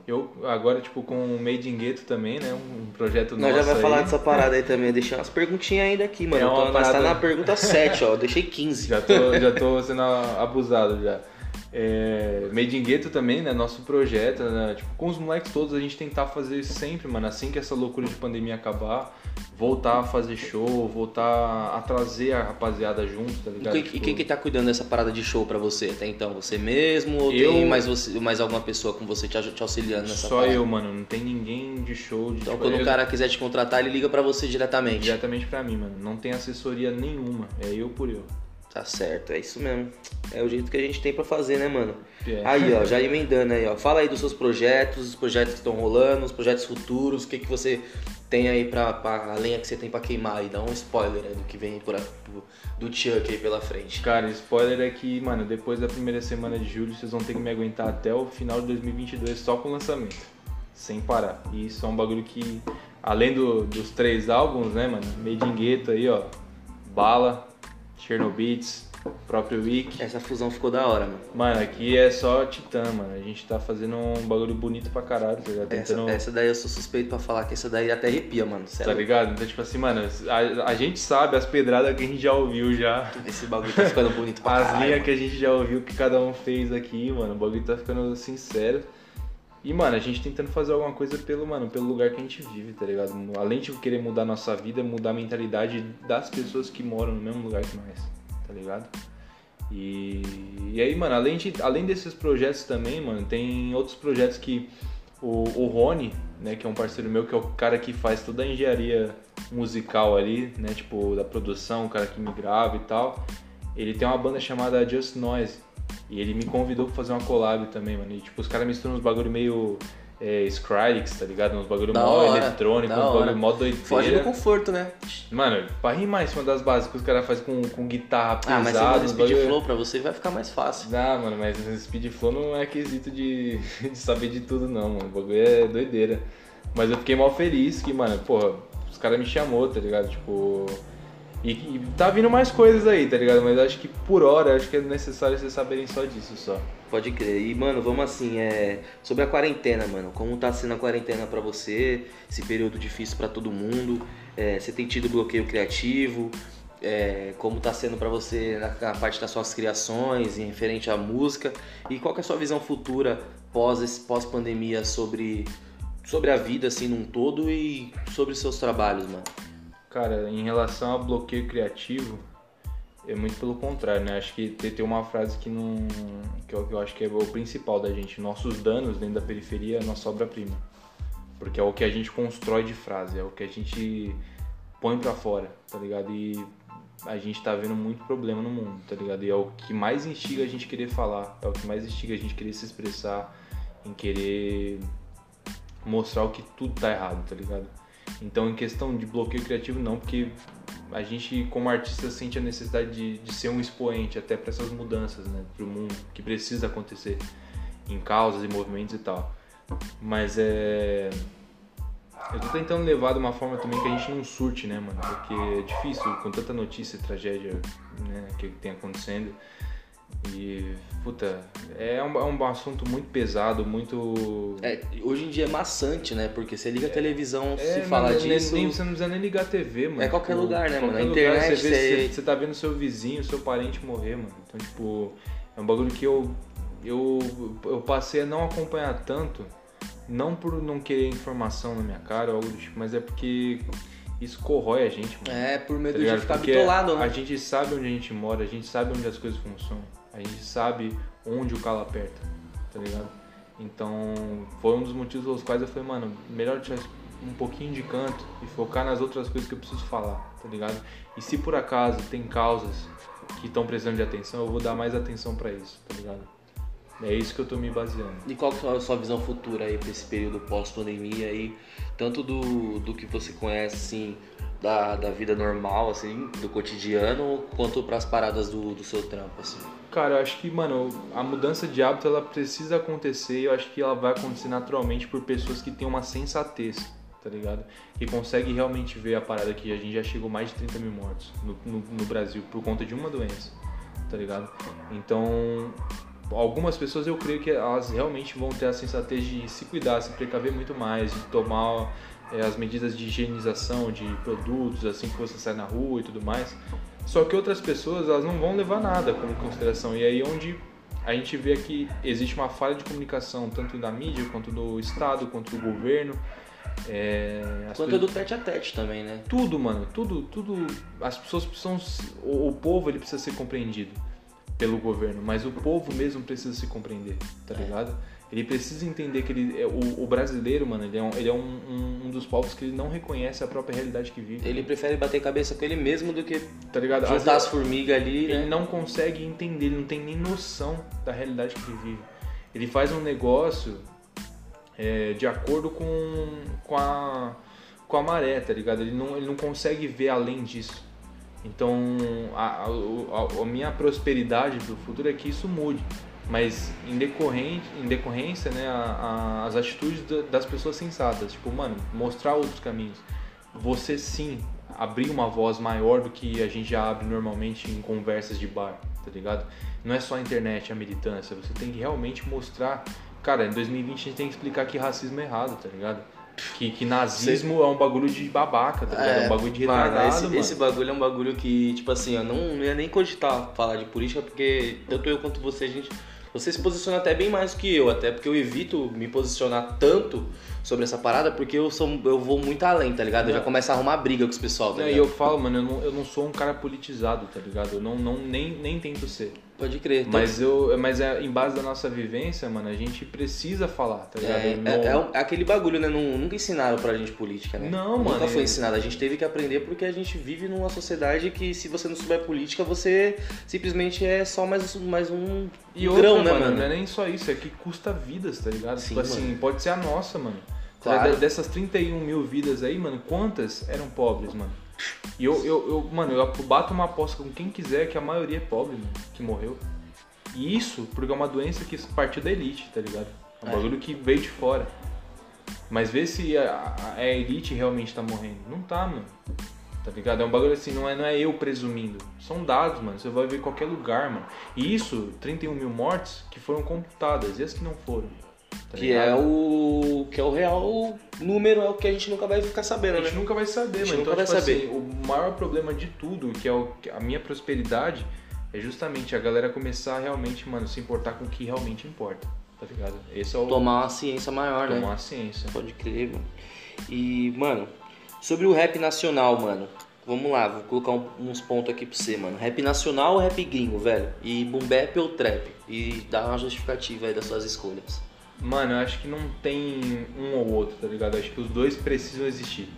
eu agora, tipo, com o Made in Ghetto também, né? Um projeto Nós nosso já vai aí. falar dessa parada aí também. Deixei umas perguntinhas ainda aqui, mano. É Então, nós tá parada- na pergunta 7, ó. Eu deixei 15. <laughs> Já tô, já tô sendo abusado já. É, Made in Ghetto também, né? Nosso projeto, né? Tipo, com os moleques todos a gente tentar fazer sempre, mano. Assim que essa loucura de pandemia acabar, voltar a fazer show, voltar a trazer a rapaziada junto, tá E ligado? quem, Tipo, e quem que tá cuidando dessa parada de show pra você até então? Você mesmo ou Eu- tem mais, você, mais alguma pessoa com você te, te auxiliando nessa Só parada? eu, mano. Não tem ninguém de show. De, Então tipo, quando eu- o cara quiser te contratar, ele liga pra você diretamente. Diretamente pra mim, mano. Não tem assessoria nenhuma. É eu por eu. Tá certo, é isso mesmo. É o jeito que a gente tem pra fazer, né, mano? É. Aí, ó, já emendando aí, ó. Fala aí dos seus projetos, os projetos que estão rolando, os projetos futuros, o que, que você tem aí pra, pra a lenha que você tem pra queimar aí. Dá um spoiler aí do que vem por, a- do, do Chuck aí pela frente. Cara, spoiler é que, mano, depois da primeira semana de julho, vocês vão ter que me aguentar até o final de 2022 só com o lançamento. Sem parar. E isso é um bagulho que, além do- dos três álbuns, né, mano? Made in Ghetto aí, ó. Bala, Chernobits, próprio Wiki. Essa fusão ficou da hora, mano. Mano, aqui é só titã, mano. A gente tá fazendo um bagulho bonito pra caralho, tá ligado? Essa, Tentando- essa daí eu sou suspeito pra falar que essa daí até arrepia, mano. Tá Sério. ligado? Então, tipo assim, mano, a, a gente sabe as pedradas que a gente já ouviu já. Esse bagulho tá ficando bonito pra As caralho. linhas mano. que a gente já ouviu que cada um fez aqui, mano, o bagulho tá ficando sincero. E, mano, a gente tentando fazer alguma coisa pelo, mano, pelo lugar que a gente vive, tá ligado? Além de querer mudar a nossa vida, mudar a mentalidade das pessoas que moram no mesmo lugar que nós, tá ligado? E, e aí, mano, além, de, além desses projetos também, mano, tem outros projetos que o, o Rony, né, que é um parceiro meu, que é o cara que faz toda a engenharia musical ali, né, tipo, da produção, o cara que me grava e tal, ele tem uma banda chamada Just Noise. E ele me convidou pra fazer uma collab também, mano. E tipo, os caras misturam uns bagulho meio é, Skrillex, tá ligado? Uns bagulho Da mó hora, eletrônico, uns hora. bagulho mó Foge do doideira. conforto, né? Mano, pra rimar em cima das bases que os caras fazem com, com guitarra Ah, mas pesada, uns speed bagulho- flow pra você vai ficar mais fácil. Não, mano, mas Speed Flow não é quesito de, <laughs> de saber de tudo, não, mano. O bagulho é doideira. Mas eu fiquei mal feliz que, mano, porra, os caras me chamou, tá ligado? Tipo. E, e tá vindo mais coisas aí, tá ligado? Mas acho que por hora, acho que é necessário vocês saberem só disso só. Pode crer. E, mano, vamos assim, é. Sobre a quarentena, mano. Como tá sendo a quarentena pra você? Esse período difícil pra todo mundo. É, você tem tido bloqueio criativo? É, como tá sendo pra você na, na parte das suas criações, em referente à música? E qual é a sua visão futura pós esse- pós-pandemia sobre, sobre a vida, assim, num todo e sobre os seus trabalhos, mano? Cara, em relação a bloqueio criativo, é muito pelo contrário, né? Acho que tem, uma frase que não. Que eu, que eu acho que é o principal da gente. Nossos danos dentro da periferia é nossa obra-prima. Porque é o que a gente constrói de frase, é o que a gente põe pra fora, tá ligado? E a gente tá vendo muito problema no mundo, tá ligado? E é o que mais instiga a gente querer falar, é o que mais instiga a gente querer se expressar, em querer mostrar o que tudo tá errado, tá ligado? Então, em questão de bloqueio criativo, não, porque a gente, como artista, sente a necessidade de, de ser um expoente até para essas mudanças, né, pro mundo, que precisa acontecer em causas e movimentos e tal. Mas é. Eu tô tentando levar de uma forma também que a gente não surte, né, mano? Porque é difícil com tanta notícia e tragédia né, que tem acontecendo. E, puta, é um, é um assunto muito pesado, muito. É, hoje em dia é maçante, né? Porque você liga a televisão, É, se fala mano, nem- disso. Nem, você não precisa nem ligar a TV, mano. É qualquer lugar, né, mano? qualquer A lugar, internet, você, vê, você- você, tá vendo seu vizinho, seu parente morrer, mano. Então, tipo, é um bagulho que eu, eu, eu passei a não acompanhar tanto, não por não querer informação na minha cara ou algo do tipo, mas é porque isso corrói a gente, mano. É, por medo Tá de ficar bitolado, né? A gente sabe onde a gente mora, a gente sabe onde as coisas funcionam, a gente sabe onde o calo aperta, tá ligado? Então, foi um dos motivos pelos quais eu falei, mano, melhor tirar um pouquinho de canto e focar nas outras coisas que eu preciso falar, tá ligado? E se por acaso tem causas que estão precisando de atenção, eu vou dar mais atenção pra isso, tá ligado? É isso que eu tô me baseando. E qual é a sua visão futura aí pra esse período pós-pandemia aí? Tanto do, do que você conhece, assim, da, da vida normal, assim, do cotidiano, quanto pras paradas do, do seu trampo, assim. Cara, eu acho que, mano, a mudança de hábito ela precisa acontecer e eu acho que ela vai acontecer naturalmente por pessoas que têm uma sensatez, tá tá ligado? Que consegue realmente ver a parada que a gente já chegou mais de 30 mil mortos no, no, no Brasil por conta de uma doença, tá ligado? Então, algumas pessoas eu creio que elas realmente vão ter a sensatez de se cuidar, se precaver muito mais, de tomar é, as medidas de higienização de produtos assim que você sai na rua e tudo mais. Só que outras pessoas elas não vão levar nada como consideração e aí é onde a gente vê que existe uma falha de comunicação tanto da mídia quanto do Estado quanto do governo. É, quanto pessoas... do tete a tete também, né? Tudo, mano, tudo, tudo. As pessoas precisam, o, o povo ele precisa ser compreendido pelo governo, mas o povo mesmo precisa se compreender, tá é. ligado? Ele precisa entender que ele, é, o, o brasileiro, mano, ele é, um, ele é um, um, um, dos povos que ele não reconhece a própria realidade que vive. Ele prefere bater cabeça com ele mesmo do que tá ligado? juntar as, as formigas ali, Ele né? não consegue entender, ele não tem nem noção da realidade que ele vive. Ele faz um negócio é, de acordo com, com, a, com a maré, tá ligado? Ele não, ele não consegue ver além disso. Então, a, a, a minha prosperidade para o futuro é que isso mude mas em, decorrente, em decorrência, né, a, as atitudes das pessoas sensatas, tipo, mano, mostrar outros caminhos. Você sim abrir uma voz maior do que a gente já abre normalmente em conversas de bar, tá ligado? Não é só a internet, a militância, você tem que realmente mostrar. Cara, em 2020 a gente tem que explicar que racismo é errado, tá ligado? Que, que nazismo é um bagulho de babaca, tá ligado? É, é um bagulho de retardado, mano, esse, mano. esse bagulho é um bagulho que, tipo assim, eu não, não ia nem cogitar falar de política, porque tanto eu quanto você, a gente você se posiciona até bem mais que eu, até porque eu evito me posicionar tanto sobre essa parada, porque eu sou eu vou muito além, tá ligado? Eu já começo a arrumar briga com os pessoal, tá ligado? E eu falo, mano, eu não, eu não sou um cara politizado, tá ligado? Eu não, não nem, nem tento ser. Pode crer. Então... Mas, eu, mas é, em base da nossa vivência, mano, a gente precisa falar, tá ligado? É, é, é, é, aquele bagulho, né? Nunca ensinaram pra gente política, né? Não, Nunca mano. Nunca foi ensinado. A gente teve que aprender porque a gente vive numa sociedade que se você não souber política, você simplesmente é só mais, mais um e outra, grão, né, mano? Não é nem só isso, é que custa vidas, tá ligado? Sim, tipo assim, mano. pode ser a nossa, mano. Claro. Dessas 31 mil vidas aí, mano, quantas eram pobres, mano? E eu, eu, eu, mano, eu bato uma aposta com quem quiser que a maioria é pobre, mano, que morreu. E isso porque é uma doença que partiu da elite, tá ligado? É um é. bagulho que veio de fora. Mas vê se a, a, elite realmente tá morrendo. Não tá, mano. Tá ligado? É um bagulho assim, não é, não é eu presumindo. São dados, mano. Você vai ver em qualquer lugar, mano. E isso, 31 mil mortes que foram computadas, e as que não foram. Tá que é o que é o real número, é o que a gente nunca vai ficar sabendo? A gente né? nunca vai saber, mano. Então, vai tipo saber. Assim, o maior problema de tudo, que é o, a minha prosperidade, é justamente a galera começar a realmente, mano, se importar com o que realmente importa, tá ligado? Esse é o... Tomar uma ciência maior, Tomar né? Tomar uma ciência. Pode crer, mano. E, mano, sobre o rap nacional, mano, vamos lá, vou colocar um, uns pontos aqui pra você, mano. Rap nacional ou rap gringo, velho? E boom bap ou trap? E dá uma justificativa aí das suas escolhas. Mano, eu acho que não tem um ou outro, tá ligado? Eu acho que os dois precisam existir,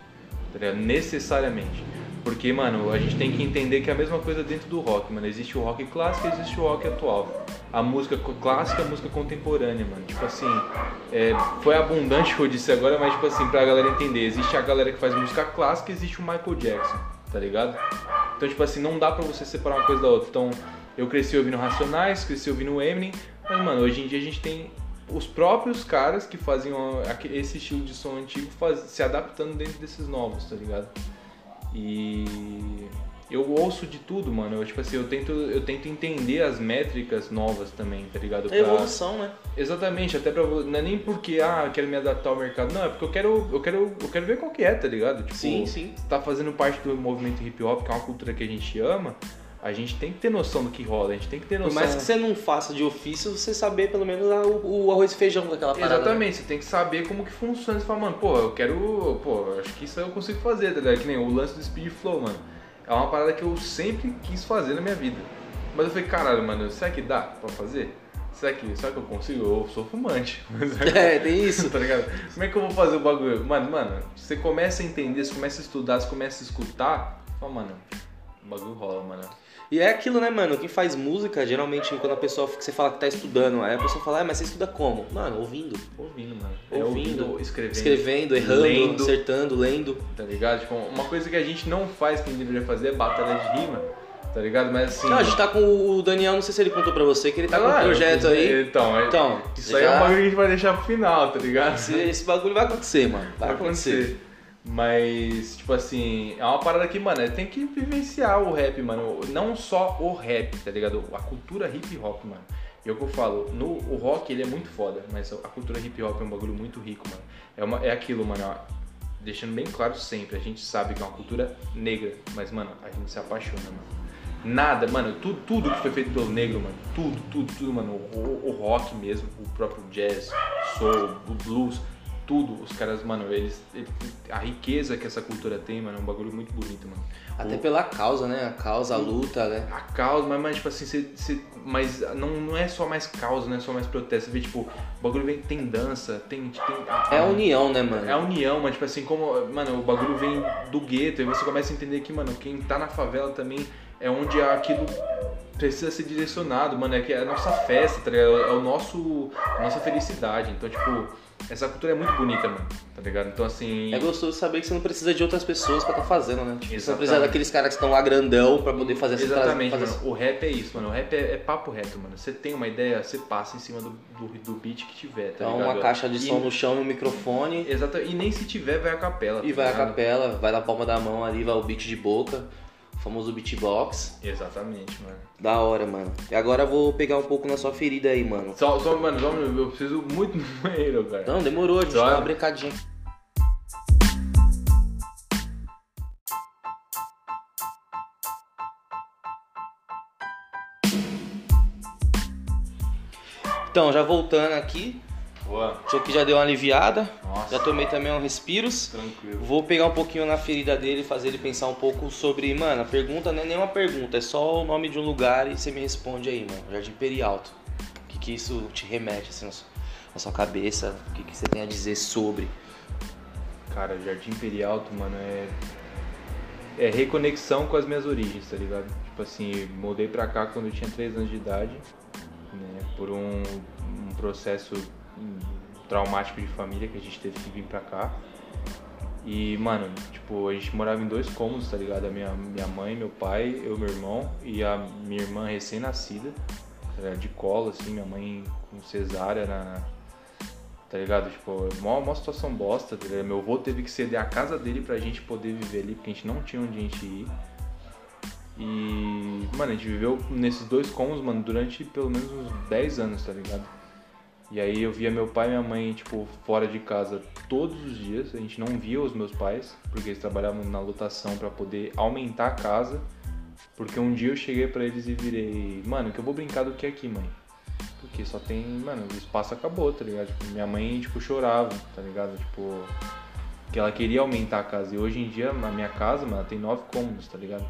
tá ligado? Necessariamente. Porque, mano, a gente tem que entender que é a mesma coisa dentro do rock, mano. Existe o rock clássico e existe o rock atual. A música clássica a música contemporânea, mano. Tipo assim, é, foi abundante o que eu disse agora, mas, tipo assim, pra galera entender. Existe a galera que faz música clássica e existe o Michael Jackson, tá ligado? Então, tipo assim, não dá pra você separar uma coisa da outra. Então, eu cresci ouvindo Racionais, cresci ouvindo Eminem, mas, mano, hoje em dia a gente tem os próprios caras que faziam esse estilo de som antigo faz, se adaptando dentro desses novos, tá ligado? E eu ouço de tudo, mano. Eu, tipo assim, eu tento, eu tento entender as métricas novas também, tá ligado? É pra... evolução, né? Exatamente, até pra. Não é nem porque, ah, eu quero me adaptar ao mercado. Não, é porque eu quero, eu quero, eu quero ver qual que é, tá ligado? Tipo, sim, sim. tá fazendo parte do movimento hip hop, que é uma cultura que a gente ama. A gente tem que ter noção do que rola, a gente tem que ter noção. Por mais que você não faça de ofício, você saber pelo menos o, o arroz e feijão daquela parada. Né? Exatamente, né? você tem que saber como que funciona. Você fala, mano, pô, eu quero. Pô, acho que isso eu consigo fazer, tá ligado? Que nem o lance do Speed Flow, mano. É uma parada que eu sempre quis fazer na minha vida. Mas eu falei, caralho, mano, será que dá pra fazer? Será que, será que eu consigo? Eu sou fumante. <laughs> É, tem isso. <laughs> tá ligado? Como é que eu vou fazer o bagulho? Mano, mano, você começa a entender, você começa a estudar, você começa a escutar, fala, mano, o bagulho rola, mano. E é aquilo, né, mano? Quem faz música, geralmente, quando a pessoa você fala que tá estudando, aí a pessoa fala, ah, mas você estuda como? Mano, ouvindo. Ouvindo, mano. É ouvindo, ouvindo escrevendo. Escrevendo, errando, lendo, acertando, lendo. Tá ligado? Tipo, uma coisa que a gente não faz, que a gente deveria fazer, é batalha de rima. Tá ligado? Mas assim. Não, a gente tá com o Daniel, não sei se ele contou pra você, que ele tá ah, com um projeto aí. Então, é, então isso já... aí é um bagulho que a gente vai deixar pro final, tá ligado? Esse, esse bagulho vai acontecer, mano. Vai, vai acontecer. acontecer. Mas, tipo assim, é uma parada que, mano, tem que vivenciar o rap, mano. Não só o rap, tá ligado? A cultura hip hop, mano. E é o que eu falo, no, o rock ele é muito foda, mas a cultura hip hop é um bagulho muito rico, mano. É, uma, é aquilo, mano, ó, deixando bem claro sempre, a gente sabe que é uma cultura negra, mas, mano, a gente se apaixona, mano. Nada, mano, tudo, tudo que foi feito pelo negro, mano, tudo, tudo, tudo, mano, o, o rock mesmo, o próprio jazz, soul, o blues, tudo, os caras, mano, eles, eles, A riqueza que essa cultura tem, mano, é um bagulho muito bonito, mano. Até o, pela causa, né? A causa, a luta, né? A causa, mas, mas tipo assim, cê, cê, mas não, não é só mais causa, não é só mais protesto. Você vê, tipo, o bagulho vem, tem dança, tem. tem a, é a união, né, mano? É a união, mas tipo assim, como. Mano, o bagulho vem do gueto, e você começa a entender que, mano, quem tá na favela também é onde aquilo precisa ser direcionado, mano. É que é a nossa festa, tá ligado? É o nosso. A nossa felicidade. Então, tipo essa cultura é muito bonita, mano, tá ligado? Então, assim. É gostoso saber que você não precisa de outras pessoas pra estar tá fazendo, né? Tipo, você não precisa daqueles caras que estão lá grandão pra poder fazer essa Exatamente, fazer... mano. O rap é isso, mano. O rap é, é, papo reto, mano. Você tem uma ideia, você passa em cima do, do, do beat que tiver, tá então, ligado? uma caixa de som e... no chão e um microfone. Exato. E nem se tiver, vai a capela. E tá vai ligado? a capela, vai na palma da mão ali, vai o beat de boca famoso beatbox. Exatamente, mano. Da hora, mano. E agora eu vou pegar um pouco na sua ferida aí, mano. Só, só mano, só, eu preciso muito no banheiro, cara. Não, demorou, a gente só... dá uma brincadinha. Então, já voltando aqui, Boa. Isso aqui já deu uma aliviada. Nossa. Já tomei também um respiros. Tranquilo. Vou pegar um pouquinho na ferida dele e fazer ele pensar um pouco sobre. Mano, a pergunta não é nenhuma pergunta, é só o nome de um lugar e você me responde aí, mano. Jardim Perialto. O que, que isso te remete assim, na sua cabeça? O que, que você tem a dizer sobre? Cara, Jardim Perialto, mano, é. É reconexão com as minhas origens, tá ligado? Tipo assim, mudei pra cá quando eu tinha 3 anos de idade, né? Por um, um processo traumático de família que a gente teve que vir pra cá. E, mano, tipo, a gente morava em dois cômodos, tá ligado? A minha, minha mãe, meu pai, eu, meu irmão e a minha irmã recém-nascida, tá de colo, assim, minha mãe com cesárea na. Tá ligado? Tipo, uma, uma situação bosta, tá ligado? Meu avô teve que ceder a casa dele pra gente poder viver ali, porque a gente não tinha onde a gente ir. E, mano, a gente viveu nesses dois cômodos, mano, durante pelo menos uns 10 anos, tá ligado? E aí eu via meu pai e minha mãe, tipo, fora de casa todos os dias. A gente não via os meus pais, porque eles trabalhavam na lotação para poder aumentar a casa. Porque um dia eu cheguei para eles e virei, mano, que eu vou brincar do que aqui, mãe? Porque só tem, mano, o espaço acabou, tá ligado? Tipo, minha mãe, tipo, chorava, tá ligado? Tipo, que ela queria aumentar a casa. E hoje em dia, na minha casa, mano, tem nove cômodos, tá ligado?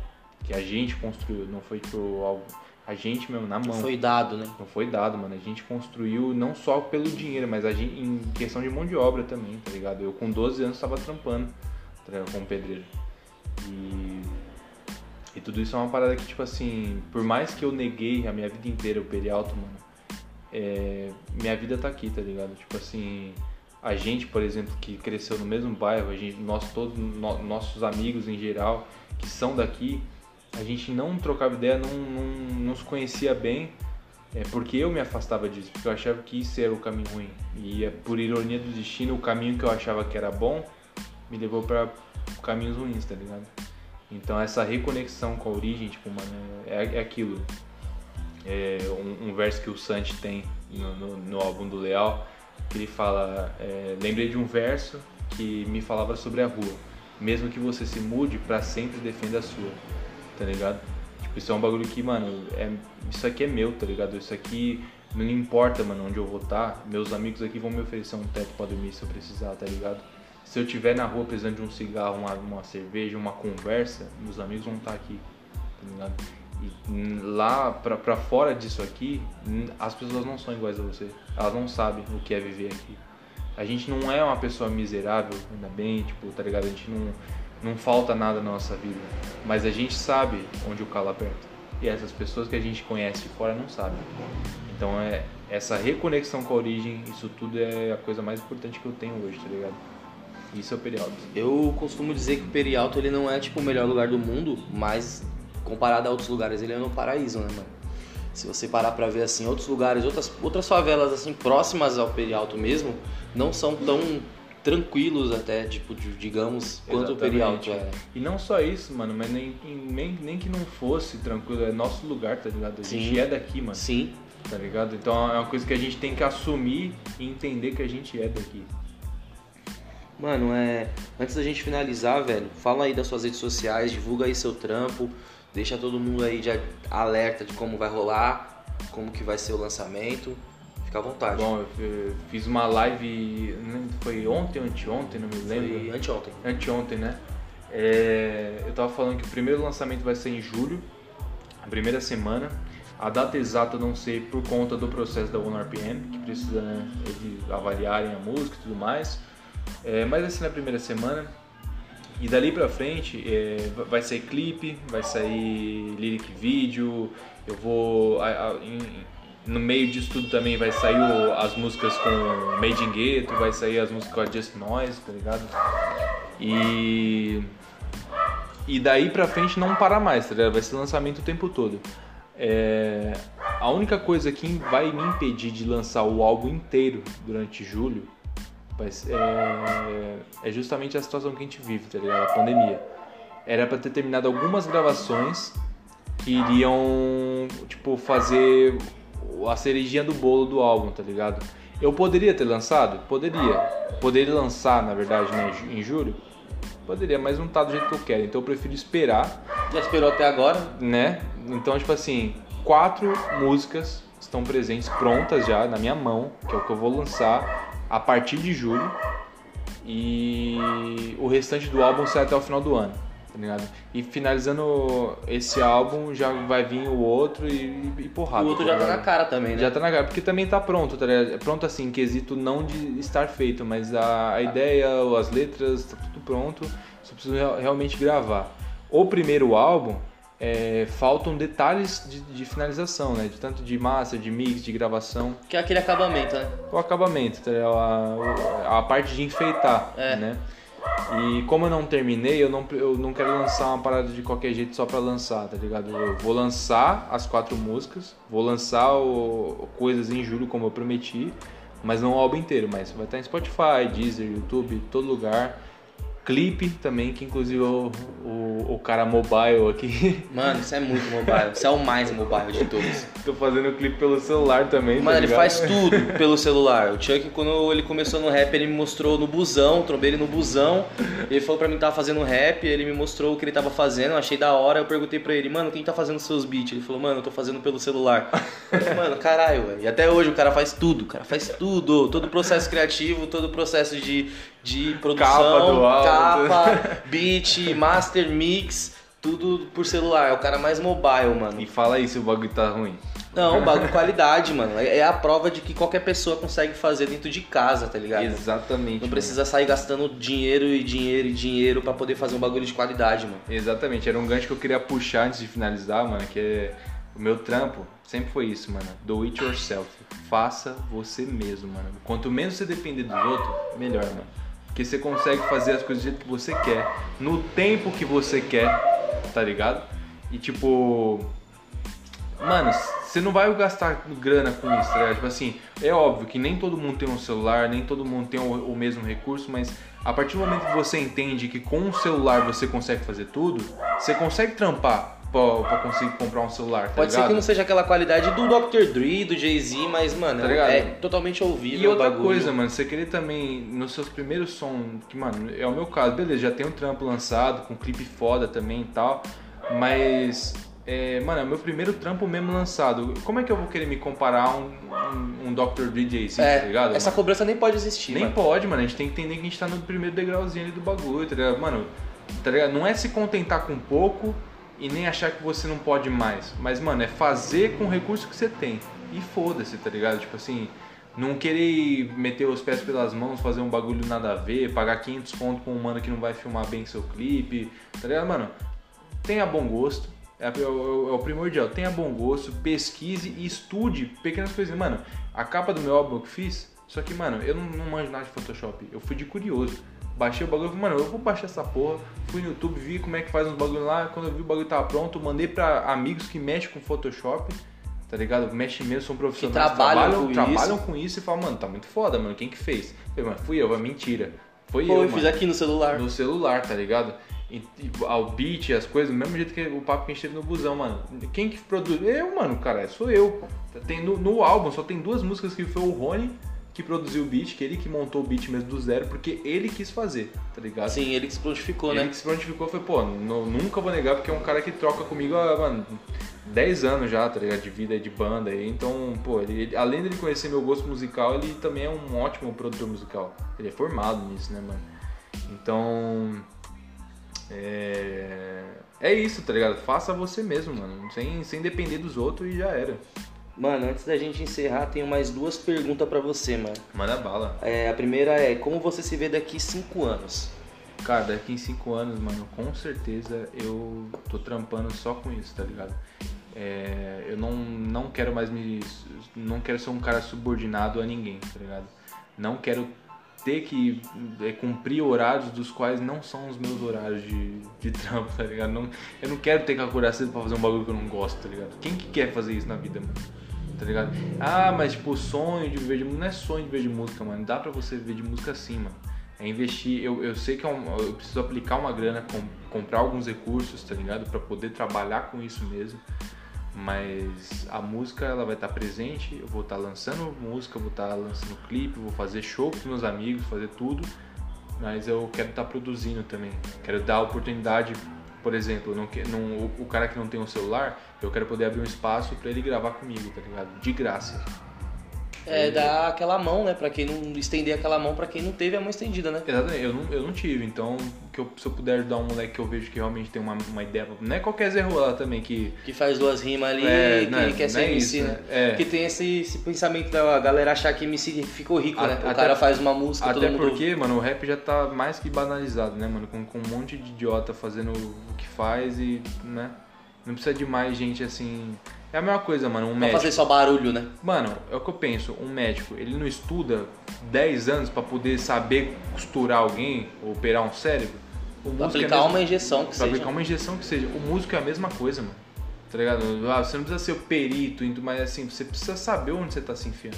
Que a gente construiu, não foi tipo algo a gente mesmo na mão. Não foi dado, né? Não foi dado, mano. A gente construiu não só pelo dinheiro, mas a gente, em questão de mão de obra também, tá ligado? Eu com 12 anos tava trampando, tá ligado? Como pedreiro. E. E tudo isso é uma parada que, tipo assim, por mais que eu neguei a minha vida inteira o Perialto, mano, é, minha vida tá aqui, tá ligado? Tipo assim, a gente, por exemplo, que cresceu no mesmo bairro, a gente, nós todos, no, nossos amigos em geral, que são daqui, a gente não trocava ideia, não, não, não se conhecia bem, é porque eu me afastava disso, porque eu achava que isso era o caminho ruim. E é por ironia do destino, o caminho que eu achava que era bom me levou para caminhos ruins, tá ligado? Então essa reconexão com a origem, tipo, mano, é, é aquilo. É um, um, verso que o Santi tem no, no, no, álbum do Leal, que ele fala, é, lembrei de um verso que me falava sobre a rua. Mesmo que você se mude, para sempre defenda a sua tá ligado? Tipo, isso é um bagulho que, mano, é, isso aqui é meu, tá ligado? Isso aqui não importa, mano, onde eu vou estar. Tá, meus amigos aqui vão me oferecer um teto pra dormir se eu precisar, tá ligado? Se eu tiver na rua precisando de um cigarro, uma, uma cerveja, uma conversa, meus amigos vão estar tá aqui, tá ligado? E lá pra, pra fora disso aqui, as pessoas não são iguais a você. Elas não sabem o que é viver aqui. A gente não é uma pessoa miserável, ainda bem, tipo, tá ligado? A gente não não falta nada na nossa vida, mas a gente sabe onde o calo aperta. E essas pessoas que a gente conhece de fora não sabem. Então é essa reconexão com a origem, isso tudo é a coisa mais importante que eu tenho hoje, tá ligado? Isso é o Perialto. Eu costumo dizer que o Perialto ele não é tipo o melhor lugar do mundo, mas comparado a outros lugares, ele é no paraíso, né, mano? Se você parar pra ver assim, outros lugares, outras, outras favelas assim próximas ao Perialto mesmo, não são tão tranquilos até, tipo, digamos, quanto o Perialto era. E não só isso, mano, mas nem, nem, nem que não fosse tranquilo, é nosso lugar, tá ligado? A gente Sim. é daqui, mano. Sim. Tá ligado? Então é uma coisa que a gente tem que assumir e entender que a gente é daqui. Mano, é. Antes da gente finalizar, velho, fala aí das suas redes sociais, divulga aí seu trampo, deixa todo mundo aí de alerta de como vai rolar, como que vai ser o lançamento. Fica à vontade. Bom, eu fiz uma live, foi ontem ou anteontem, não me lembro. Foi anteontem. Anteontem, né? É, eu tava falando que o primeiro lançamento vai ser em julho, a primeira semana. A data exata eu não sei por conta do processo da OneRPM, que precisa né, de avaliarem a música e tudo mais. É, mas vai ser na primeira semana. E dali pra frente é, vai sair clipe, vai sair lyric vídeo, eu vou. A, a, em, no meio disso tudo também vai sair o, as músicas com Made in Ghetto, vai sair as músicas com a Just Noise, tá ligado? E. E daí pra frente não para mais, tá ligado? Vai ser lançamento o tempo todo. É, a única coisa que vai me impedir de lançar o álbum inteiro durante julho é, é justamente a situação que a gente vive, tá ligado? A pandemia. Era para ter terminado algumas gravações que iriam, tipo, fazer a cerejinha do bolo do álbum, tá ligado? Eu poderia ter lançado? Poderia. Poderia lançar, na verdade, né, em julho? Poderia, mas não tá do jeito que eu quero. Então eu prefiro esperar. Já esperou até agora? Né? Então, tipo assim, quatro músicas estão presentes, prontas já na minha mão, que é o que eu vou lançar a partir de julho. E o restante do álbum sai até o final do ano tá ligado? E finalizando esse álbum, já vai vir o outro e, e porrada. O outro tá já tá na cara também, né? Já tá na cara, porque também tá pronto, tá ligado? É pronto assim, quesito não de estar feito, mas a, a ideia, as letras, tá tudo pronto, só preciso realmente gravar. O primeiro álbum, é, faltam detalhes de, de, finalização, né? De tanto de master, de mix, de gravação. Que é aquele acabamento, né? O acabamento, tá a, a, parte de enfeitar, é. né? E como eu não terminei, eu não, eu não quero lançar uma parada de qualquer jeito só pra lançar, tá ligado? Eu vou lançar as quatro músicas, vou lançar o, coisas em julho, como eu prometi, mas não o álbum inteiro, mas vai estar em Spotify, Deezer, YouTube, todo lugar clipe também, que inclusive o, o, o, cara mobile aqui. <laughs> Mano, isso é muito mobile. Isso é o mais mobile de todos. Tô fazendo clipe pelo celular também. Tá Mano, tá ele faz tudo <laughs> pelo celular. O Chuck, quando ele começou no rap, ele me mostrou no busão, trombei ele no busão. Ele falou pra mim que tava fazendo rap, ele me mostrou o que ele tava fazendo, achei da hora. Eu perguntei pra ele, mano, quem tá fazendo seus beats? Ele falou, mano, eu tô fazendo pelo celular. Eu falei, mano, caralho, velho. E até hoje o cara faz tudo, o cara faz tudo. Todo o processo criativo, todo o processo de, de produção, capa, capa beat, master mix, tudo por celular. É o cara mais mobile, mano. E fala aí se o bagulho tá ruim. Não, bagulho qualidade, mano. É, é a prova de que qualquer pessoa consegue fazer dentro de casa, tá ligado? Exatamente. Não mano. precisa sair gastando dinheiro e dinheiro e dinheiro para poder fazer um bagulho de qualidade, mano. Exatamente. Era um gancho que eu queria puxar antes de finalizar, mano, que é o meu trampo sempre foi isso, mano. Do it yourself. Faça você mesmo, mano. Quanto menos você depender dos outros, melhor, mano. Porque você consegue fazer as coisas do jeito que você quer, no tempo que você quer, tá ligado? E tipo. Mano, você não vai gastar grana com isso, tá ligado? Tipo assim, é óbvio que nem todo mundo tem um celular, nem todo mundo tem o, o mesmo recurso, mas a partir do momento que você entende que com o celular você consegue fazer tudo, você consegue trampar pra, pra conseguir comprar um celular, tá Pode ligado? ser que não seja aquela qualidade do Dr. Dre, do Jay-Z, mas, mano, tá é totalmente ouvível. E outra coisa, mano, você querer também, nos seus primeiros sons, que, mano, é o meu caso, beleza, já tem um trampo lançado, com clipe foda também e tal, mas é, mano, é o meu primeiro trampo mesmo lançado. Como é que eu vou querer me comparar a um, um, um Dr. Dre Jay-Z, é, tá ligado? Essa mano? cobrança nem pode existir, Nem mano. pode, mano. A gente tem que entender que a gente tá no primeiro degrauzinho ali do bagulho, tá ligado? Mano, tá ligado? Não é se contentar com pouco e nem achar que você não pode mais. Mas, mano, é fazer com o recurso que você tem. E foda-se, tá ligado? Tipo assim, não querer meter os pés pelas mãos, fazer um bagulho nada a ver, pagar 500 pontos pra um mano que não vai filmar bem seu clipe, tá ligado? Mano, tenha bom gosto. É, é, é, é o primordial. Tenha bom gosto, pesquise e estude pequenas coisas. Mano, a capa do meu álbum que fiz, só que, mano, eu não, não manjo nada de Photoshop. Eu fui de curioso. Baixei o bagulho e falei, mano, eu vou baixar essa porra. Fui no YouTube, vi como é que faz uns bagulho lá. Quando eu vi o bagulho tava pronto, mandei pra amigos que mexem com Photoshop, tá ligado? Mexem mesmo, são profissionais. Que trabalham, trabalham, com, trabalham isso. com isso e falam, mano, tá muito foda, mano. Quem que fez? falei, mano, fui eu, é mentira. Foi Pô, eu, eu fiz aqui no celular. No celular, tá ligado? E, e ao beat, as coisas, do mesmo jeito que o papo que a gente teve no busão, mano. Quem que produz? Eu, mano, cara, sou eu. Tem, no, no álbum só tem duas músicas que foi o Rony que produziu o beat, que ele que montou o beat mesmo do zero, porque ele quis fazer, tá ligado? Sim, ele que se prontificou, ele né? que se prontificou foi, pô, nu- nunca vou negar, porque é um cara que troca comigo há, mano, 10 anos já, tá ligado? De vida e de banda. Então, pô, ele, ele- além dele conhecer meu gosto musical, ele também é um ótimo produtor musical. Ele é formado nisso, né, mano? Então. É. É isso, tá ligado? Faça você mesmo, mano. Sem, sem depender dos outros e já era. Mano, antes da gente encerrar, tenho mais duas perguntas pra você, mano. Manda bala. É, a primeira é, como você se vê daqui cinco anos? Cara, daqui em 5 anos, mano, com certeza eu tô trampando só com isso, tá ligado? É, eu não, não quero mais me. Não quero ser um cara subordinado a ninguém, tá ligado? Não quero ter que é, cumprir horários dos quais não são os meus horários de, de trampo, tá ligado? Não, eu não quero ter que acordar cedo pra fazer um bagulho que eu não gosto, tá ligado? Quem que quer fazer isso na vida, mano? Tá ligado? Ah, mas tipo, sonho de viver de música. Não é sonho de viver de música, mano. Dá pra você viver de música sim, mano. É investir. Eu, eu sei que é um- eu preciso aplicar uma grana, com- comprar alguns recursos, tá ligado? Pra poder trabalhar com isso mesmo. Mas a música ela vai estar presente, eu vou estar lançando música, vou estar lançando clipe, vou fazer show com meus amigos, fazer tudo. Mas eu quero estar produzindo também. Quero dar oportunidade, por exemplo, não, não, o, cara que não tem um celular, eu quero poder abrir um espaço pra ele gravar comigo, tá ligado? De graça. É, dar aquela mão, né? Pra quem não estender aquela mão pra quem não teve a mão estendida, né? Exatamente, eu não, eu não tive, então que eu- se eu puder ajudar um moleque que eu vejo que realmente tem uma, uma ideia, não é qualquer Zé Ruela também que Que faz duas rimas ali, É, que não é- quer não ser é MC, isso, né? né? É. Que tem esse, esse pensamento da galera achar que MC ficou rico, né? Até- O cara faz uma música, Até mundo... porque, mano, o rap já tá mais que banalizado, né, mano? Com, com um monte de idiota fazendo o que faz e, né? Não precisa de mais gente assim. É a mesma coisa, mano. Um Pra médico. fazer só barulho, né? Mano, é o que eu penso. Um médico, ele não estuda 10 anos pra poder saber costurar alguém operar um cérebro? O Pra é aplicar mesmo- uma injeção que Pra seja. aplicar uma injeção que seja. O músico é a mesma coisa, mano. Tá ligado? Ah, você não precisa ser o perito, mas assim, você precisa saber onde você tá se enfiando.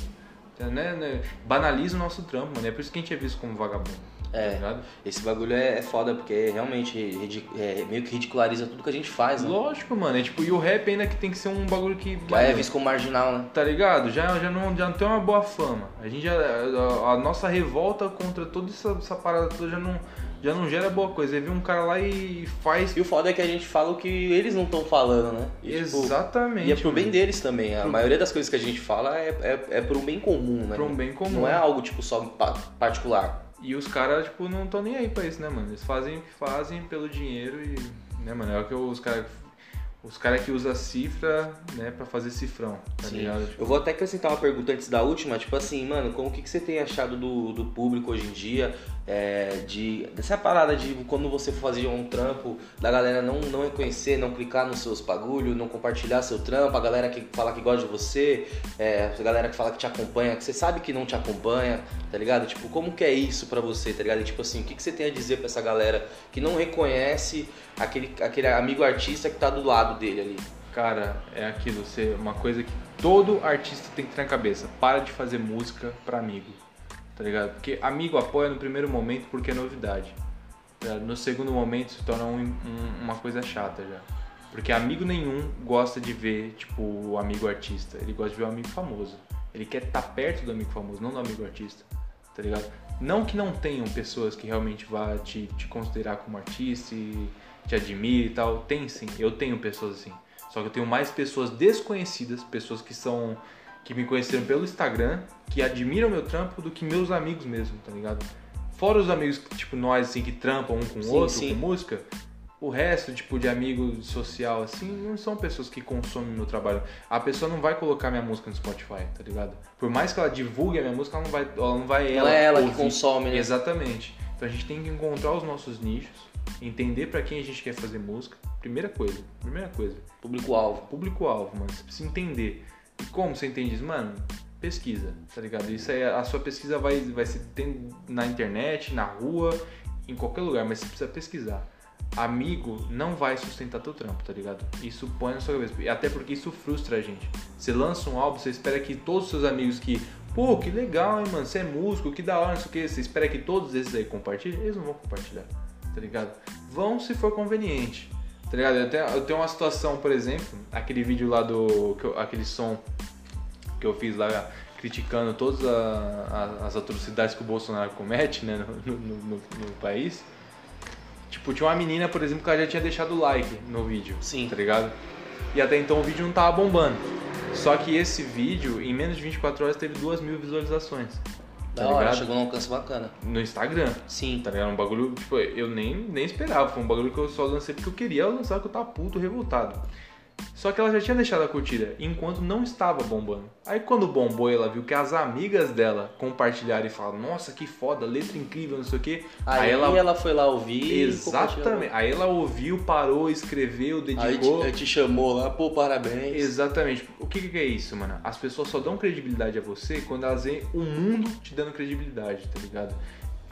Né? Banaliza o nosso trampo, mano. É por isso que a gente é visto como vagabundo. É. Tá? Esse bagulho é, é foda, porque realmente é, meio que ridiculariza tudo que a gente faz, né? Lógico, mano. É tipo, e o rap ainda que tem que ser um bagulho que. Que é visto como marginal, né? Tá ligado? Já, já, não, já não tem uma boa fama. A gente já. A, a nossa revolta contra toda essa, essa parada toda já não, já não gera boa coisa. Aí vem um cara lá e faz. E o foda é que a gente fala o que eles não estão falando, né? E, tipo, Exatamente. E é pro bem mano. deles também. A Pro- maioria das coisas que a gente fala é, é, é pro bem comum, né? Pra um bem comum. Não é algo, tipo, só pa- particular. E os caras, tipo, não estão nem aí pra isso, né, mano? Eles fazem o que fazem pelo dinheiro e. Né, mano? É o que os caras. Os caras que usam cifra, né, pra fazer cifrão, tá Sim. ligado? Tipo, Eu vou até acrescentar uma pergunta antes da última, tipo assim, mano, como o que, que você tem achado do, do público hoje em dia? É, de, dessa parada de quando você fazia um trampo, da galera não, não reconhecer, não clicar nos seus bagulho, não compartilhar seu trampo, a galera que fala que gosta de você, é, a galera que fala que te acompanha, que você sabe que não te acompanha, tá ligado? Tipo, como que é isso pra você, tá ligado? E, tipo assim, o que, que você tem a dizer pra essa galera que não reconhece aquele, aquele amigo artista que tá do lado dele ali? Cara, é aquilo, você, uma coisa que todo artista tem que ter na cabeça. Para de fazer música pra amigo. Tá ligado? Porque amigo apoia no primeiro momento porque é novidade. tá? No segundo momento se torna um- um- uma coisa chata já. Porque amigo nenhum gosta de ver, tipo, o amigo artista. Ele gosta de ver o amigo famoso. Ele quer estar perto do amigo famoso, não do amigo artista. Tá ligado? Não que não tenham pessoas que realmente vá te, te considerar como artista e te admire e tal. Tem sim, eu tenho pessoas assim. Só que eu tenho mais pessoas desconhecidas, pessoas que são que me conheceram pelo Instagram, que admiram meu trampo do que meus amigos mesmo, tá ligado? Fora os amigos, que, tipo, nós, assim, que trampam um com o outro, sim. com música, o resto, tipo, de amigo social, assim, não são pessoas que consomem meu trabalho. A pessoa não vai colocar minha música no Spotify, tá ligado? Por mais que ela divulgue a minha música, ela não vai, ela não vai Não é ela que ouvir. consome, né? Exatamente. Então a gente tem que encontrar os nossos nichos, entender pra quem a gente quer fazer música. Primeira coisa, primeira coisa. Público-alvo. Público-alvo, mano. Você precisa entender. Como você entende isso? Mano, pesquisa, tá ligado? Isso aí, a sua pesquisa vai, vai ser na internet, na rua, em qualquer lugar, mas você precisa pesquisar. Amigo não vai sustentar teu trampo, tá ligado? Isso põe na sua cabeça. Até porque isso frustra a gente. Você lança um álbum, você espera que todos os seus amigos que Pô, que legal, hein, mano? Você é músico, que da hora, não sei o que. Você espera que todos esses aí compartilhem? Eles não vão compartilhar, tá ligado? Vão se for conveniente, tá ligado? Eu tenho, eu tenho uma situação, por exemplo, aquele vídeo lá do. que eu- aquele som que eu fiz lá criticando todas a- a- as atrocidades que o Bolsonaro comete né, no, no- no- no país. Tipo, tinha uma menina, por exemplo, que ela já tinha deixado o like no vídeo. Sim. Tá ligado? E até então o vídeo não tava bombando. Só que esse vídeo, em menos de 24 horas, teve 2 mil visualizações. Tá Da hora, ligado? chegou num alcance bacana. No Instagram. Sim. Tá ligado? Um bagulho, tipo, eu nem, nem esperava. Foi um bagulho que eu só lancei porque eu queria lançar, que eu tava puto, revoltado. Só que ela já tinha deixado a curtida, enquanto não estava bombando. Aí quando bombou, ela viu que as amigas dela compartilharam e falaram, nossa, que foda, letra incrível, não sei o quê. Aí, ela... foi lá ouvir. e. Exatamente. Aí ela ouviu, parou, escreveu, Aí te, dedicou. aí te chamou lá, pô, parabéns. Exatamente. O que, que é isso, mano? As pessoas só dão credibilidade a você quando elas veem o mundo te dando credibilidade, tá ligado?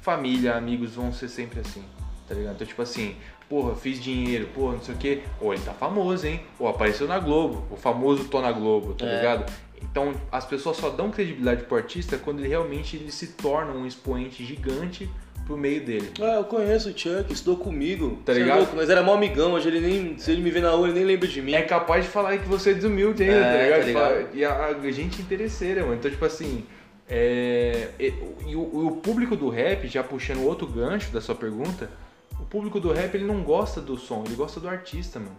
Família, amigos vão ser sempre assim, tá ligado? Então, tipo assim, porra, fiz dinheiro, porra, não sei o quê. Ou ele tá famoso, hein? Ou apareceu na Globo, o famoso tô na Globo, tá É. ligado? Então, as pessoas só dão credibilidade pro artista quando ele realmente ele se torna um expoente gigante pro meio dele. Ah, eu conheço o Chuck, estudou comigo. Tá Cê é ligado? louco, nós era mó amigão, hoje ele nem. Se ele me vê na rua, ele nem lembra de mim. é capaz de falar que você é desumilde ainda, É, tá ligado? tá ligado? E a, a gente interesseira, mano. Então, tipo assim, é, e, e o, o público do rap, já puxando outro gancho da sua pergunta, público do rap ele não gosta do som, ele gosta do artista, mano.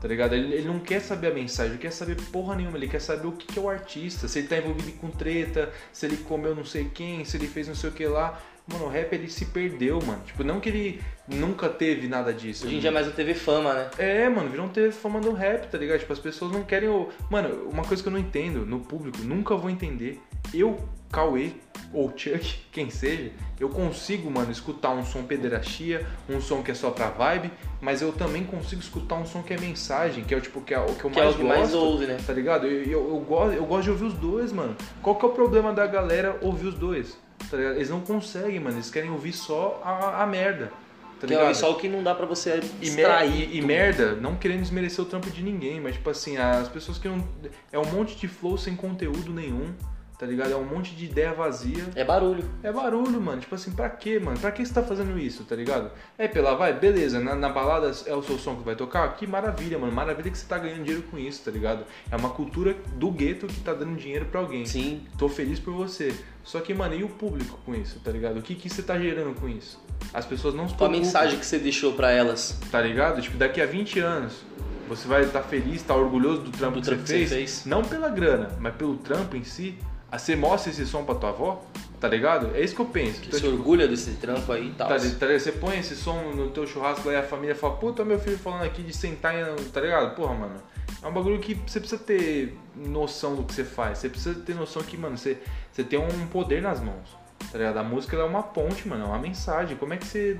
Tá ligado? Ele, ele não quer saber a mensagem, ele quer saber porra nenhuma, ele quer saber o que, que é o artista, se ele tá envolvido com treta, se ele comeu não sei quem, se ele fez não sei o que lá. Mano, o rap ele se perdeu, mano. Tipo, não que ele nunca teve nada disso. Hoje em dia é mais não teve fama, né? É, mano, viram ter fama do rap, tá ligado? Tipo, as pessoas não querem. O... Mano, uma coisa que eu não entendo no público, nunca vou entender. Eu, Cauê, ou Chuck, quem seja, eu consigo, mano, escutar um som pederastia, um som que é só pra vibe, mas eu também consigo escutar um som que é mensagem, que é o tipo que é o que eu Que é mais o que gosto. mais ouve, né? Tá ligado? Eu, eu, eu gosto, eu gosto de ouvir os dois, mano. Qual que é o problema da galera ouvir os dois? Tá? Eles não conseguem, mano. Eles querem ouvir só a, a merda. Tá que é só o que não dá pra você extrair. e- e merda, não querendo desmerecer o trampo de ninguém, mas tipo assim, as pessoas que não. É um monte de flow sem conteúdo nenhum, tá ligado? É um monte de ideia vazia. É barulho. É barulho, mano. Tipo assim, pra quê, mano? Pra que você tá fazendo isso, tá ligado? É pela vai, beleza, na, na balada é o seu som que vai tocar? Que maravilha, mano. Maravilha que você tá ganhando dinheiro com isso, tá ligado? É uma cultura do gueto que tá dando dinheiro pra alguém. Sim. Tô feliz por você. Só que, mano, e o público com isso, tá ligado? O que, que você tá gerando com isso? As pessoas não se Qual a mensagem que você deixou pra elas? tá ligado? Tipo, daqui a 20 anos você vai estar feliz, estar orgulhoso do trampo, Do que, trampo você que você fez. não pela grana, mas pelo trampo em si. Você mostra esse som pra tua avó, tá ligado? É isso que eu penso. Que Então, se tipo, orgulha desse trampo aí e tal. tá, tá você põe esse som no teu churrasco aí a família fala, puta, meu filho falando aqui de sentar, e- tá ligado? Porra, mano. É um bagulho que você precisa ter noção do que você faz. Você precisa ter noção que, mano, você, você tem um poder nas mãos. Tá ligado? A música é uma ponte, mano, é uma mensagem. Como é que você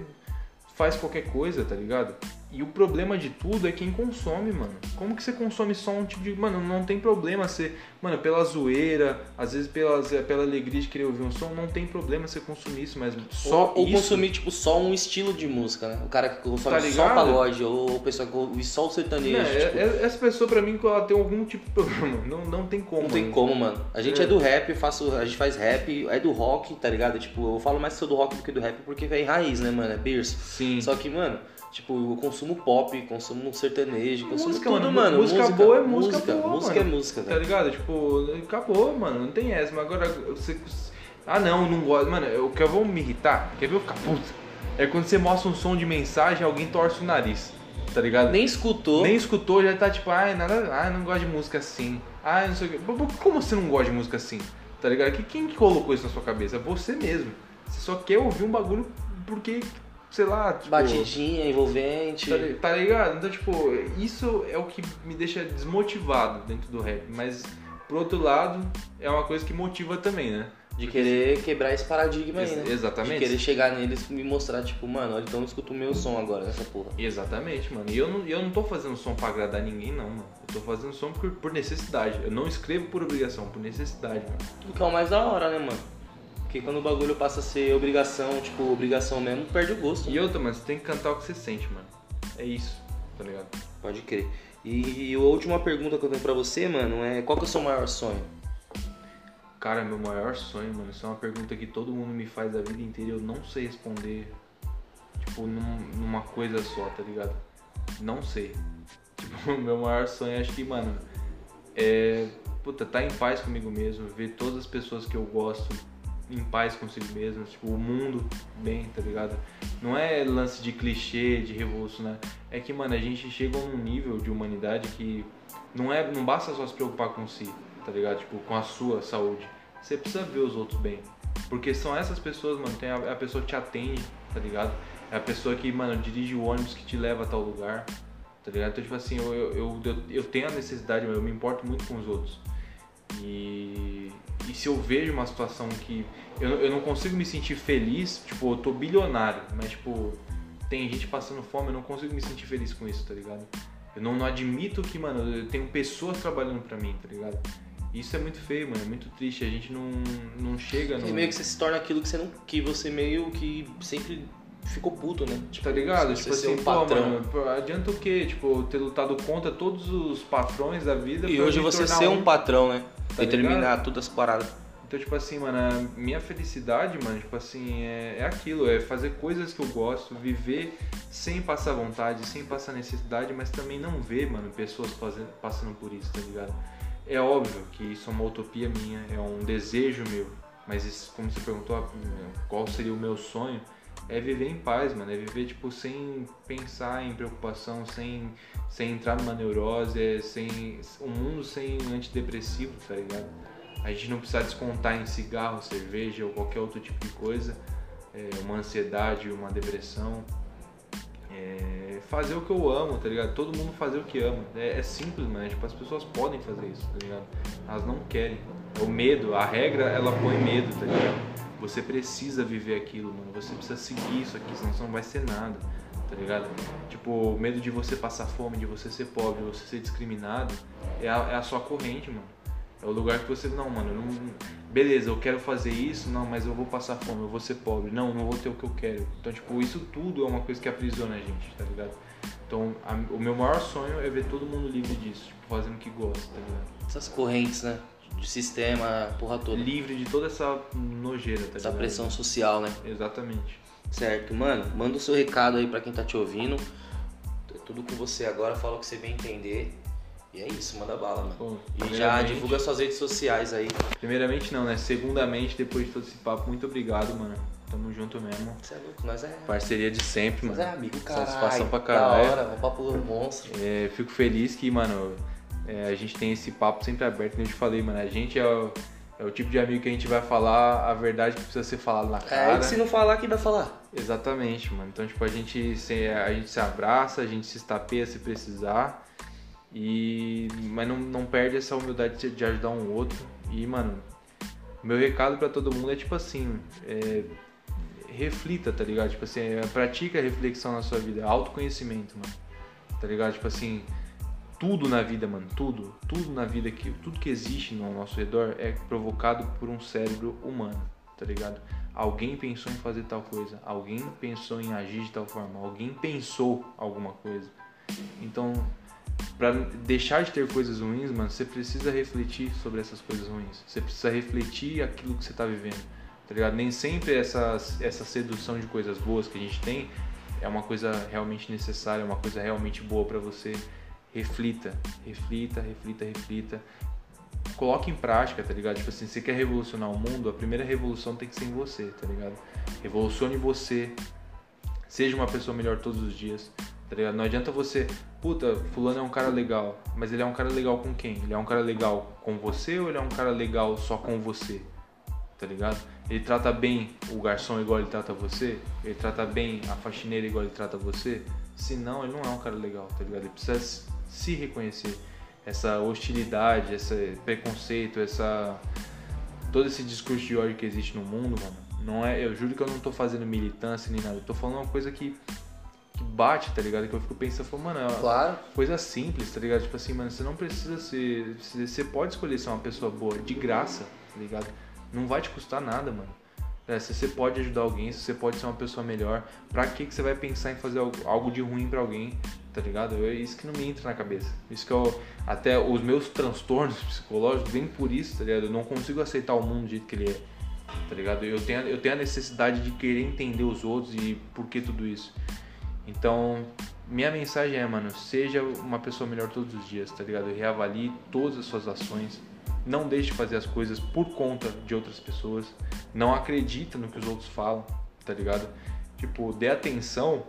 faz qualquer coisa, tá ligado? E o problema de tudo é quem consome, mano. Como que você consome só um tipo de. Mano, não tem problema você. Mano, pela zoeira, às vezes pela, pela alegria de querer ouvir um som, não tem problema você consumir isso, mas só ou, ou isso. consumir, tipo, só um estilo de música, né? O cara que consome Tá só pagode, ou o pessoal que ouve só o sertanejo. Não, é- tipo, é- essa pessoa, pra mim, ela tem algum tipo de problema. Não, não tem como. Não tem mano. como, mano. A gente é. É. do rap, faço, a gente faz rap, é do rock, tá ligado? Tipo, eu falo mais do rock do que do rap porque vem raiz, né, mano? É berço. Sim. Só que, mano, tipo, eu consumo pop, consumo sertanejo, consumo Música, tudo, mano. mano. Música boa é música música. boa, música mano. é música, Tá velho. ligado? Tipo, acabou, mano. Não tem essa. Mas agora você. Ah, não, não gosto. Mano, o que eu vou me irritar, quer ver eu ficar puto? É quando você mostra um som de mensagem e alguém torce o nariz. Tá ligado? Nem escutou. Nem escutou, já tá tipo, ai, nada. Ai, não gosto de música assim. Ai, não sei o quê. Como você não gosta de música assim? Tá ligado? Que- Quem que colocou isso na sua cabeça? Você mesmo. Você só quer ouvir um bagulho porque, sei lá, tipo. Batidinha, envolvente. Tá, tá ligado? Então, tipo, isso é o que me deixa desmotivado dentro do rap. Mas, por outro lado, é uma coisa que motiva também, né? De querer quebrar esse paradigma aí, né? exatamente. De querer chegar neles e me mostrar, tipo, mano, olha, então escuta o meu som agora nessa porra. Exatamente, mano. E eu não, eu não tô fazendo som pra agradar ninguém, não, mano. Eu tô fazendo som por, por necessidade. Eu não escrevo por obrigação, por necessidade, mano. O que é o mais da hora, né, mano? Porque quando o bagulho passa a ser obrigação, tipo, obrigação mesmo, perde o gosto. E outra, mano, você tem que cantar o que você sente, mano. É isso, tá ligado? Pode crer. E a última pergunta que eu tenho pra você, mano, é qual que é o seu maior sonho? Cara, meu maior sonho, mano, isso é uma pergunta que todo mundo me faz a vida inteira e eu não sei responder, tipo, num, numa coisa só, tá ligado? Não sei. <laughs> Tipo, meu maior sonho, acho que, mano, é, puta, tá em paz comigo mesmo, ver todas as pessoas que eu gosto em paz consigo mesmo, tipo, o mundo bem, tá ligado? Não é lance de clichê, de revolucionar. É que, mano, a gente chega num nível de humanidade que não é, não basta só se preocupar com si, tá ligado? Tipo, com a sua saúde. Você precisa ver os outros bem. Porque são essas pessoas, mano, tem a, a pessoa que te atende, tá ligado? É a pessoa que, mano, dirige o ônibus que te leva a tal lugar, tá ligado? Então, tipo assim, eu, eu, eu, eu tenho a necessidade, eu me importo muito com os outros. E, e se eu vejo uma situação que eu, eu não consigo me sentir feliz, tipo, eu tô bilionário, mas, tipo, tem gente passando fome, eu não consigo me sentir feliz com isso, tá ligado? Eu não, não admito que, mano, eu tenho pessoas trabalhando pra mim, tá ligado? Isso é muito feio, mano, é muito triste. A gente não, não chega no. E meio que você se torna aquilo que você não. que você meio que sempre ficou puto, né? Tipo, tá ligado? Tipo assim, um pô, patrão. mano, adianta o quê? Tipo, ter lutado contra todos os patrões da vida. E hoje você ser um patrão, né? Tá Determinar ligado? todas as paradas. Então, tipo assim, mano, a minha felicidade, mano, tipo assim, é, é aquilo, é fazer coisas que eu gosto, viver sem passar vontade, sem passar necessidade, mas também não ver, mano, pessoas fazendo, passando por isso, tá ligado? É óbvio que isso é uma utopia minha, é um desejo meu, mas isso, como você perguntou, qual seria o meu sonho, é viver em paz, mano, é viver, tipo, sem pensar em preocupação, sem, sem entrar numa neurose, é sem, um mundo sem antidepressivo, tá ligado? a gente não precisa descontar em cigarro, cerveja ou qualquer outro tipo de coisa, é, uma ansiedade, uma depressão. É, fazer o que eu amo, tá ligado? Todo mundo fazer o que ama. É, é simples, mas tipo, as pessoas podem fazer isso, tá ligado? Elas não querem. O medo, a regra, ela põe medo, tá ligado? Você precisa viver aquilo, mano. Você precisa seguir isso aqui, senão não vai ser nada, tá ligado? Tipo, o medo de você passar fome, de você ser pobre, de você ser discriminado, é a, é a sua corrente, mano. É o lugar que você, não, mano, não, beleza, eu quero fazer isso, não, mas eu vou passar fome, eu vou ser pobre, não, não vou ter o que eu quero. Então, tipo, isso tudo é uma coisa que aprisiona a gente, tá ligado? Então, a, o meu maior sonho é ver todo mundo livre disso, tipo, fazendo o que gosta, tá ligado? Essas correntes, né? De sistema, porra toda. Livre de toda essa nojeira, tá essa pressão social, né? Exatamente. Certo, mano, manda o seu recado aí para quem tá te ouvindo. É tudo com você agora, fala o que você bem entender. E é isso, manda bala, mano. Pô, e já divulga suas redes sociais aí. Primeiramente não, né? Segundamente, depois de todo esse papo, muito obrigado, mano. Tamo junto mesmo. Você é louco, nós é. Parceria de sempre, mano. Nós é amigo, cara. Satisfação pra caralho. Da hora, um papo monstro. É, fico feliz que, mano, é, a gente tem esse papo sempre aberto, como eu te falei, mano. A gente é o, é o tipo de amigo que a gente vai falar a verdade que precisa ser falada na cara. É, e se não falar, quem vai falar? Exatamente, mano. Então, tipo, a gente se, a gente se abraça, a gente se estapeia se precisar. E, mas não, não perde essa humildade de, ajudar um outro. E, mano, meu recado para todo mundo é tipo assim: é, reflita, tá ligado? Tipo assim, é, pratica a reflexão na sua vida, autoconhecimento, mano. Tá ligado? Tipo assim, tudo na vida, mano, tudo, tudo na vida que tudo que existe no nosso redor é provocado por um cérebro humano, tá ligado? Alguém pensou em fazer tal coisa, alguém pensou em agir de tal forma, alguém pensou alguma coisa. Então, para deixar de ter coisas ruins, mano, você precisa refletir sobre essas coisas ruins. Você precisa refletir aquilo que você tá vivendo, tá ligado? Nem sempre essa, essa sedução de coisas boas que a gente tem é uma coisa realmente necessária, é uma coisa realmente boa para você. Reflita, reflita, reflita, reflita. Coloque em prática, tá ligado? Tipo assim, você quer revolucionar o mundo, a primeira revolução tem que ser em você, tá ligado? Revolucione você. Seja uma pessoa melhor todos os dias tá ligado? Não adianta você, puta, fulano é um cara legal, mas ele é um cara legal com quem? Ele é um cara legal com você ou ele é um cara legal só com você? Tá ligado? Ele trata bem o garçom igual ele trata você? Ele trata bem a faxineira igual ele trata você? Se não, ele não é um cara legal, tá ligado? Ele precisa se reconhecer. Essa hostilidade, esse preconceito, essa todo esse discurso de ódio que existe no mundo, mano, não é, eu juro que eu não tô fazendo militância nem nada, eu tô falando uma coisa que que bate, tá ligado? Que eu fico pensando, falo, mano, é claro. coisa simples, tá ligado? Tipo assim, mano, você não precisa ser. Você pode escolher ser uma pessoa boa, de graça, tá ligado? Não vai te custar nada, mano. É, se você pode ajudar alguém, se você pode ser uma pessoa melhor, pra que, que você vai pensar em fazer algo de ruim para alguém? Tá ligado? É isso que não me entra na cabeça. Isso que eu. Até os meus transtornos psicológicos vêm por isso, tá ligado? Eu não consigo aceitar o mundo do jeito que ele é, tá ligado? Eu tenho, eu tenho a necessidade de querer entender os outros e por que tudo isso. Então, minha mensagem é, mano, seja uma pessoa melhor todos os dias, tá ligado? Reavalie todas as suas ações. Não deixe de fazer as coisas por conta de outras pessoas. Não acredita no que os outros falam, tá ligado? Tipo, dê atenção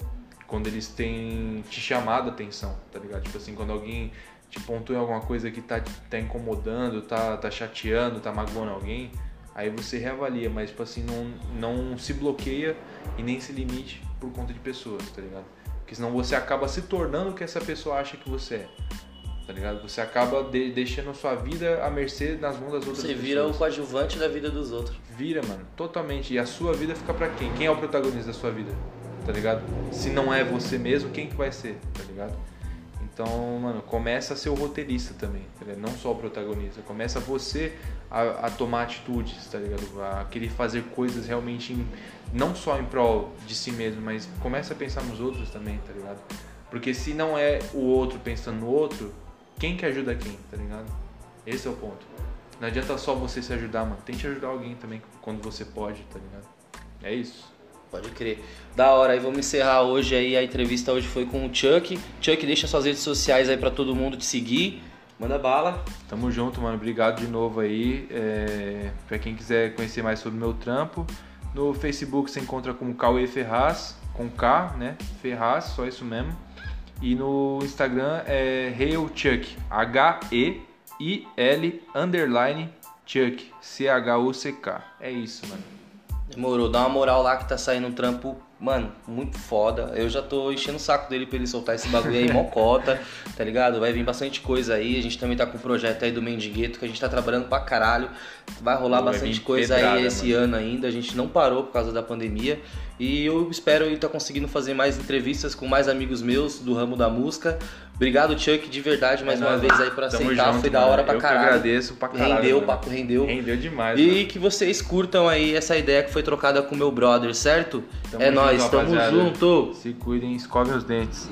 quando eles têm te chamado a atenção, tá ligado? Tipo assim, quando alguém te pontua em alguma coisa que tá, tá incomodando, tá, tá chateando, tá magoando alguém, aí você reavalia, mas tipo assim, não, não se bloqueia e nem se limite por conta de pessoas, tá ligado? Porque senão você acaba se tornando o que essa pessoa acha que você é. Tá ligado? Você acaba de, deixando a sua vida à mercê nas mãos das outras Você pessoas. vira o coadjuvante da vida dos outros. Vira, mano, totalmente. E a sua vida fica pra quem? Quem é o protagonista da sua vida? Tá ligado? Se não é você mesmo, quem que vai ser? Tá ligado? Então, mano, começa a ser o roteirista também, tá? Não só o protagonista. Começa você a, a tomar atitudes, tá ligado? A querer fazer coisas realmente, em, não só em prol de si mesmo, mas começa a pensar nos outros também, tá ligado? Porque se não é o outro pensando no outro, quem que ajuda quem, tá ligado? Esse é o ponto. Não adianta só você se ajudar, mano. Tente ajudar alguém também quando você pode, tá ligado? É isso. Pode crer. Da hora, aí vamos encerrar hoje aí. A entrevista hoje foi com o Chuck. Chuck, deixa suas redes sociais aí pra todo mundo te seguir. Manda bala. Tamo junto, mano. Obrigado de novo aí. É... Pra quem quiser conhecer mais sobre o meu trampo, no Facebook você encontra como Cauê Ferraz, com K, né? Ferraz, só isso mesmo. E no Instagram é Hail Chuck, H-E-I-L underline Chuck, C-H-U-C-K. É isso, mano. Demorou, dá uma moral lá que tá saindo um trampo, mano, muito foda. Eu já tô enchendo o saco dele pra ele soltar esse bagulho aí, mocota, <laughs> tá ligado? Vai vir bastante coisa aí. A gente também tá com o projeto aí do Mendigueto, que a gente tá trabalhando pra caralho. Vai rolar Vai bastante vir coisa pedrada, aí esse mano. ano ainda. A gente não parou por causa da pandemia. E eu espero ele tá conseguindo fazer mais entrevistas com mais amigos meus do ramo da música. Obrigado, Chuck, de verdade, mais É uma vez aí pra Tamo aceitar. junto, Foi da mano. hora pra Eu que caralho. agradeço pra caralho. Rendeu, mano. papo rendeu. Rendeu demais, E mano. que vocês curtam aí essa ideia que foi trocada com meu brother, certo? Tamo é junto, nóis, tamo junto! Se cuidem, escovem os dentes.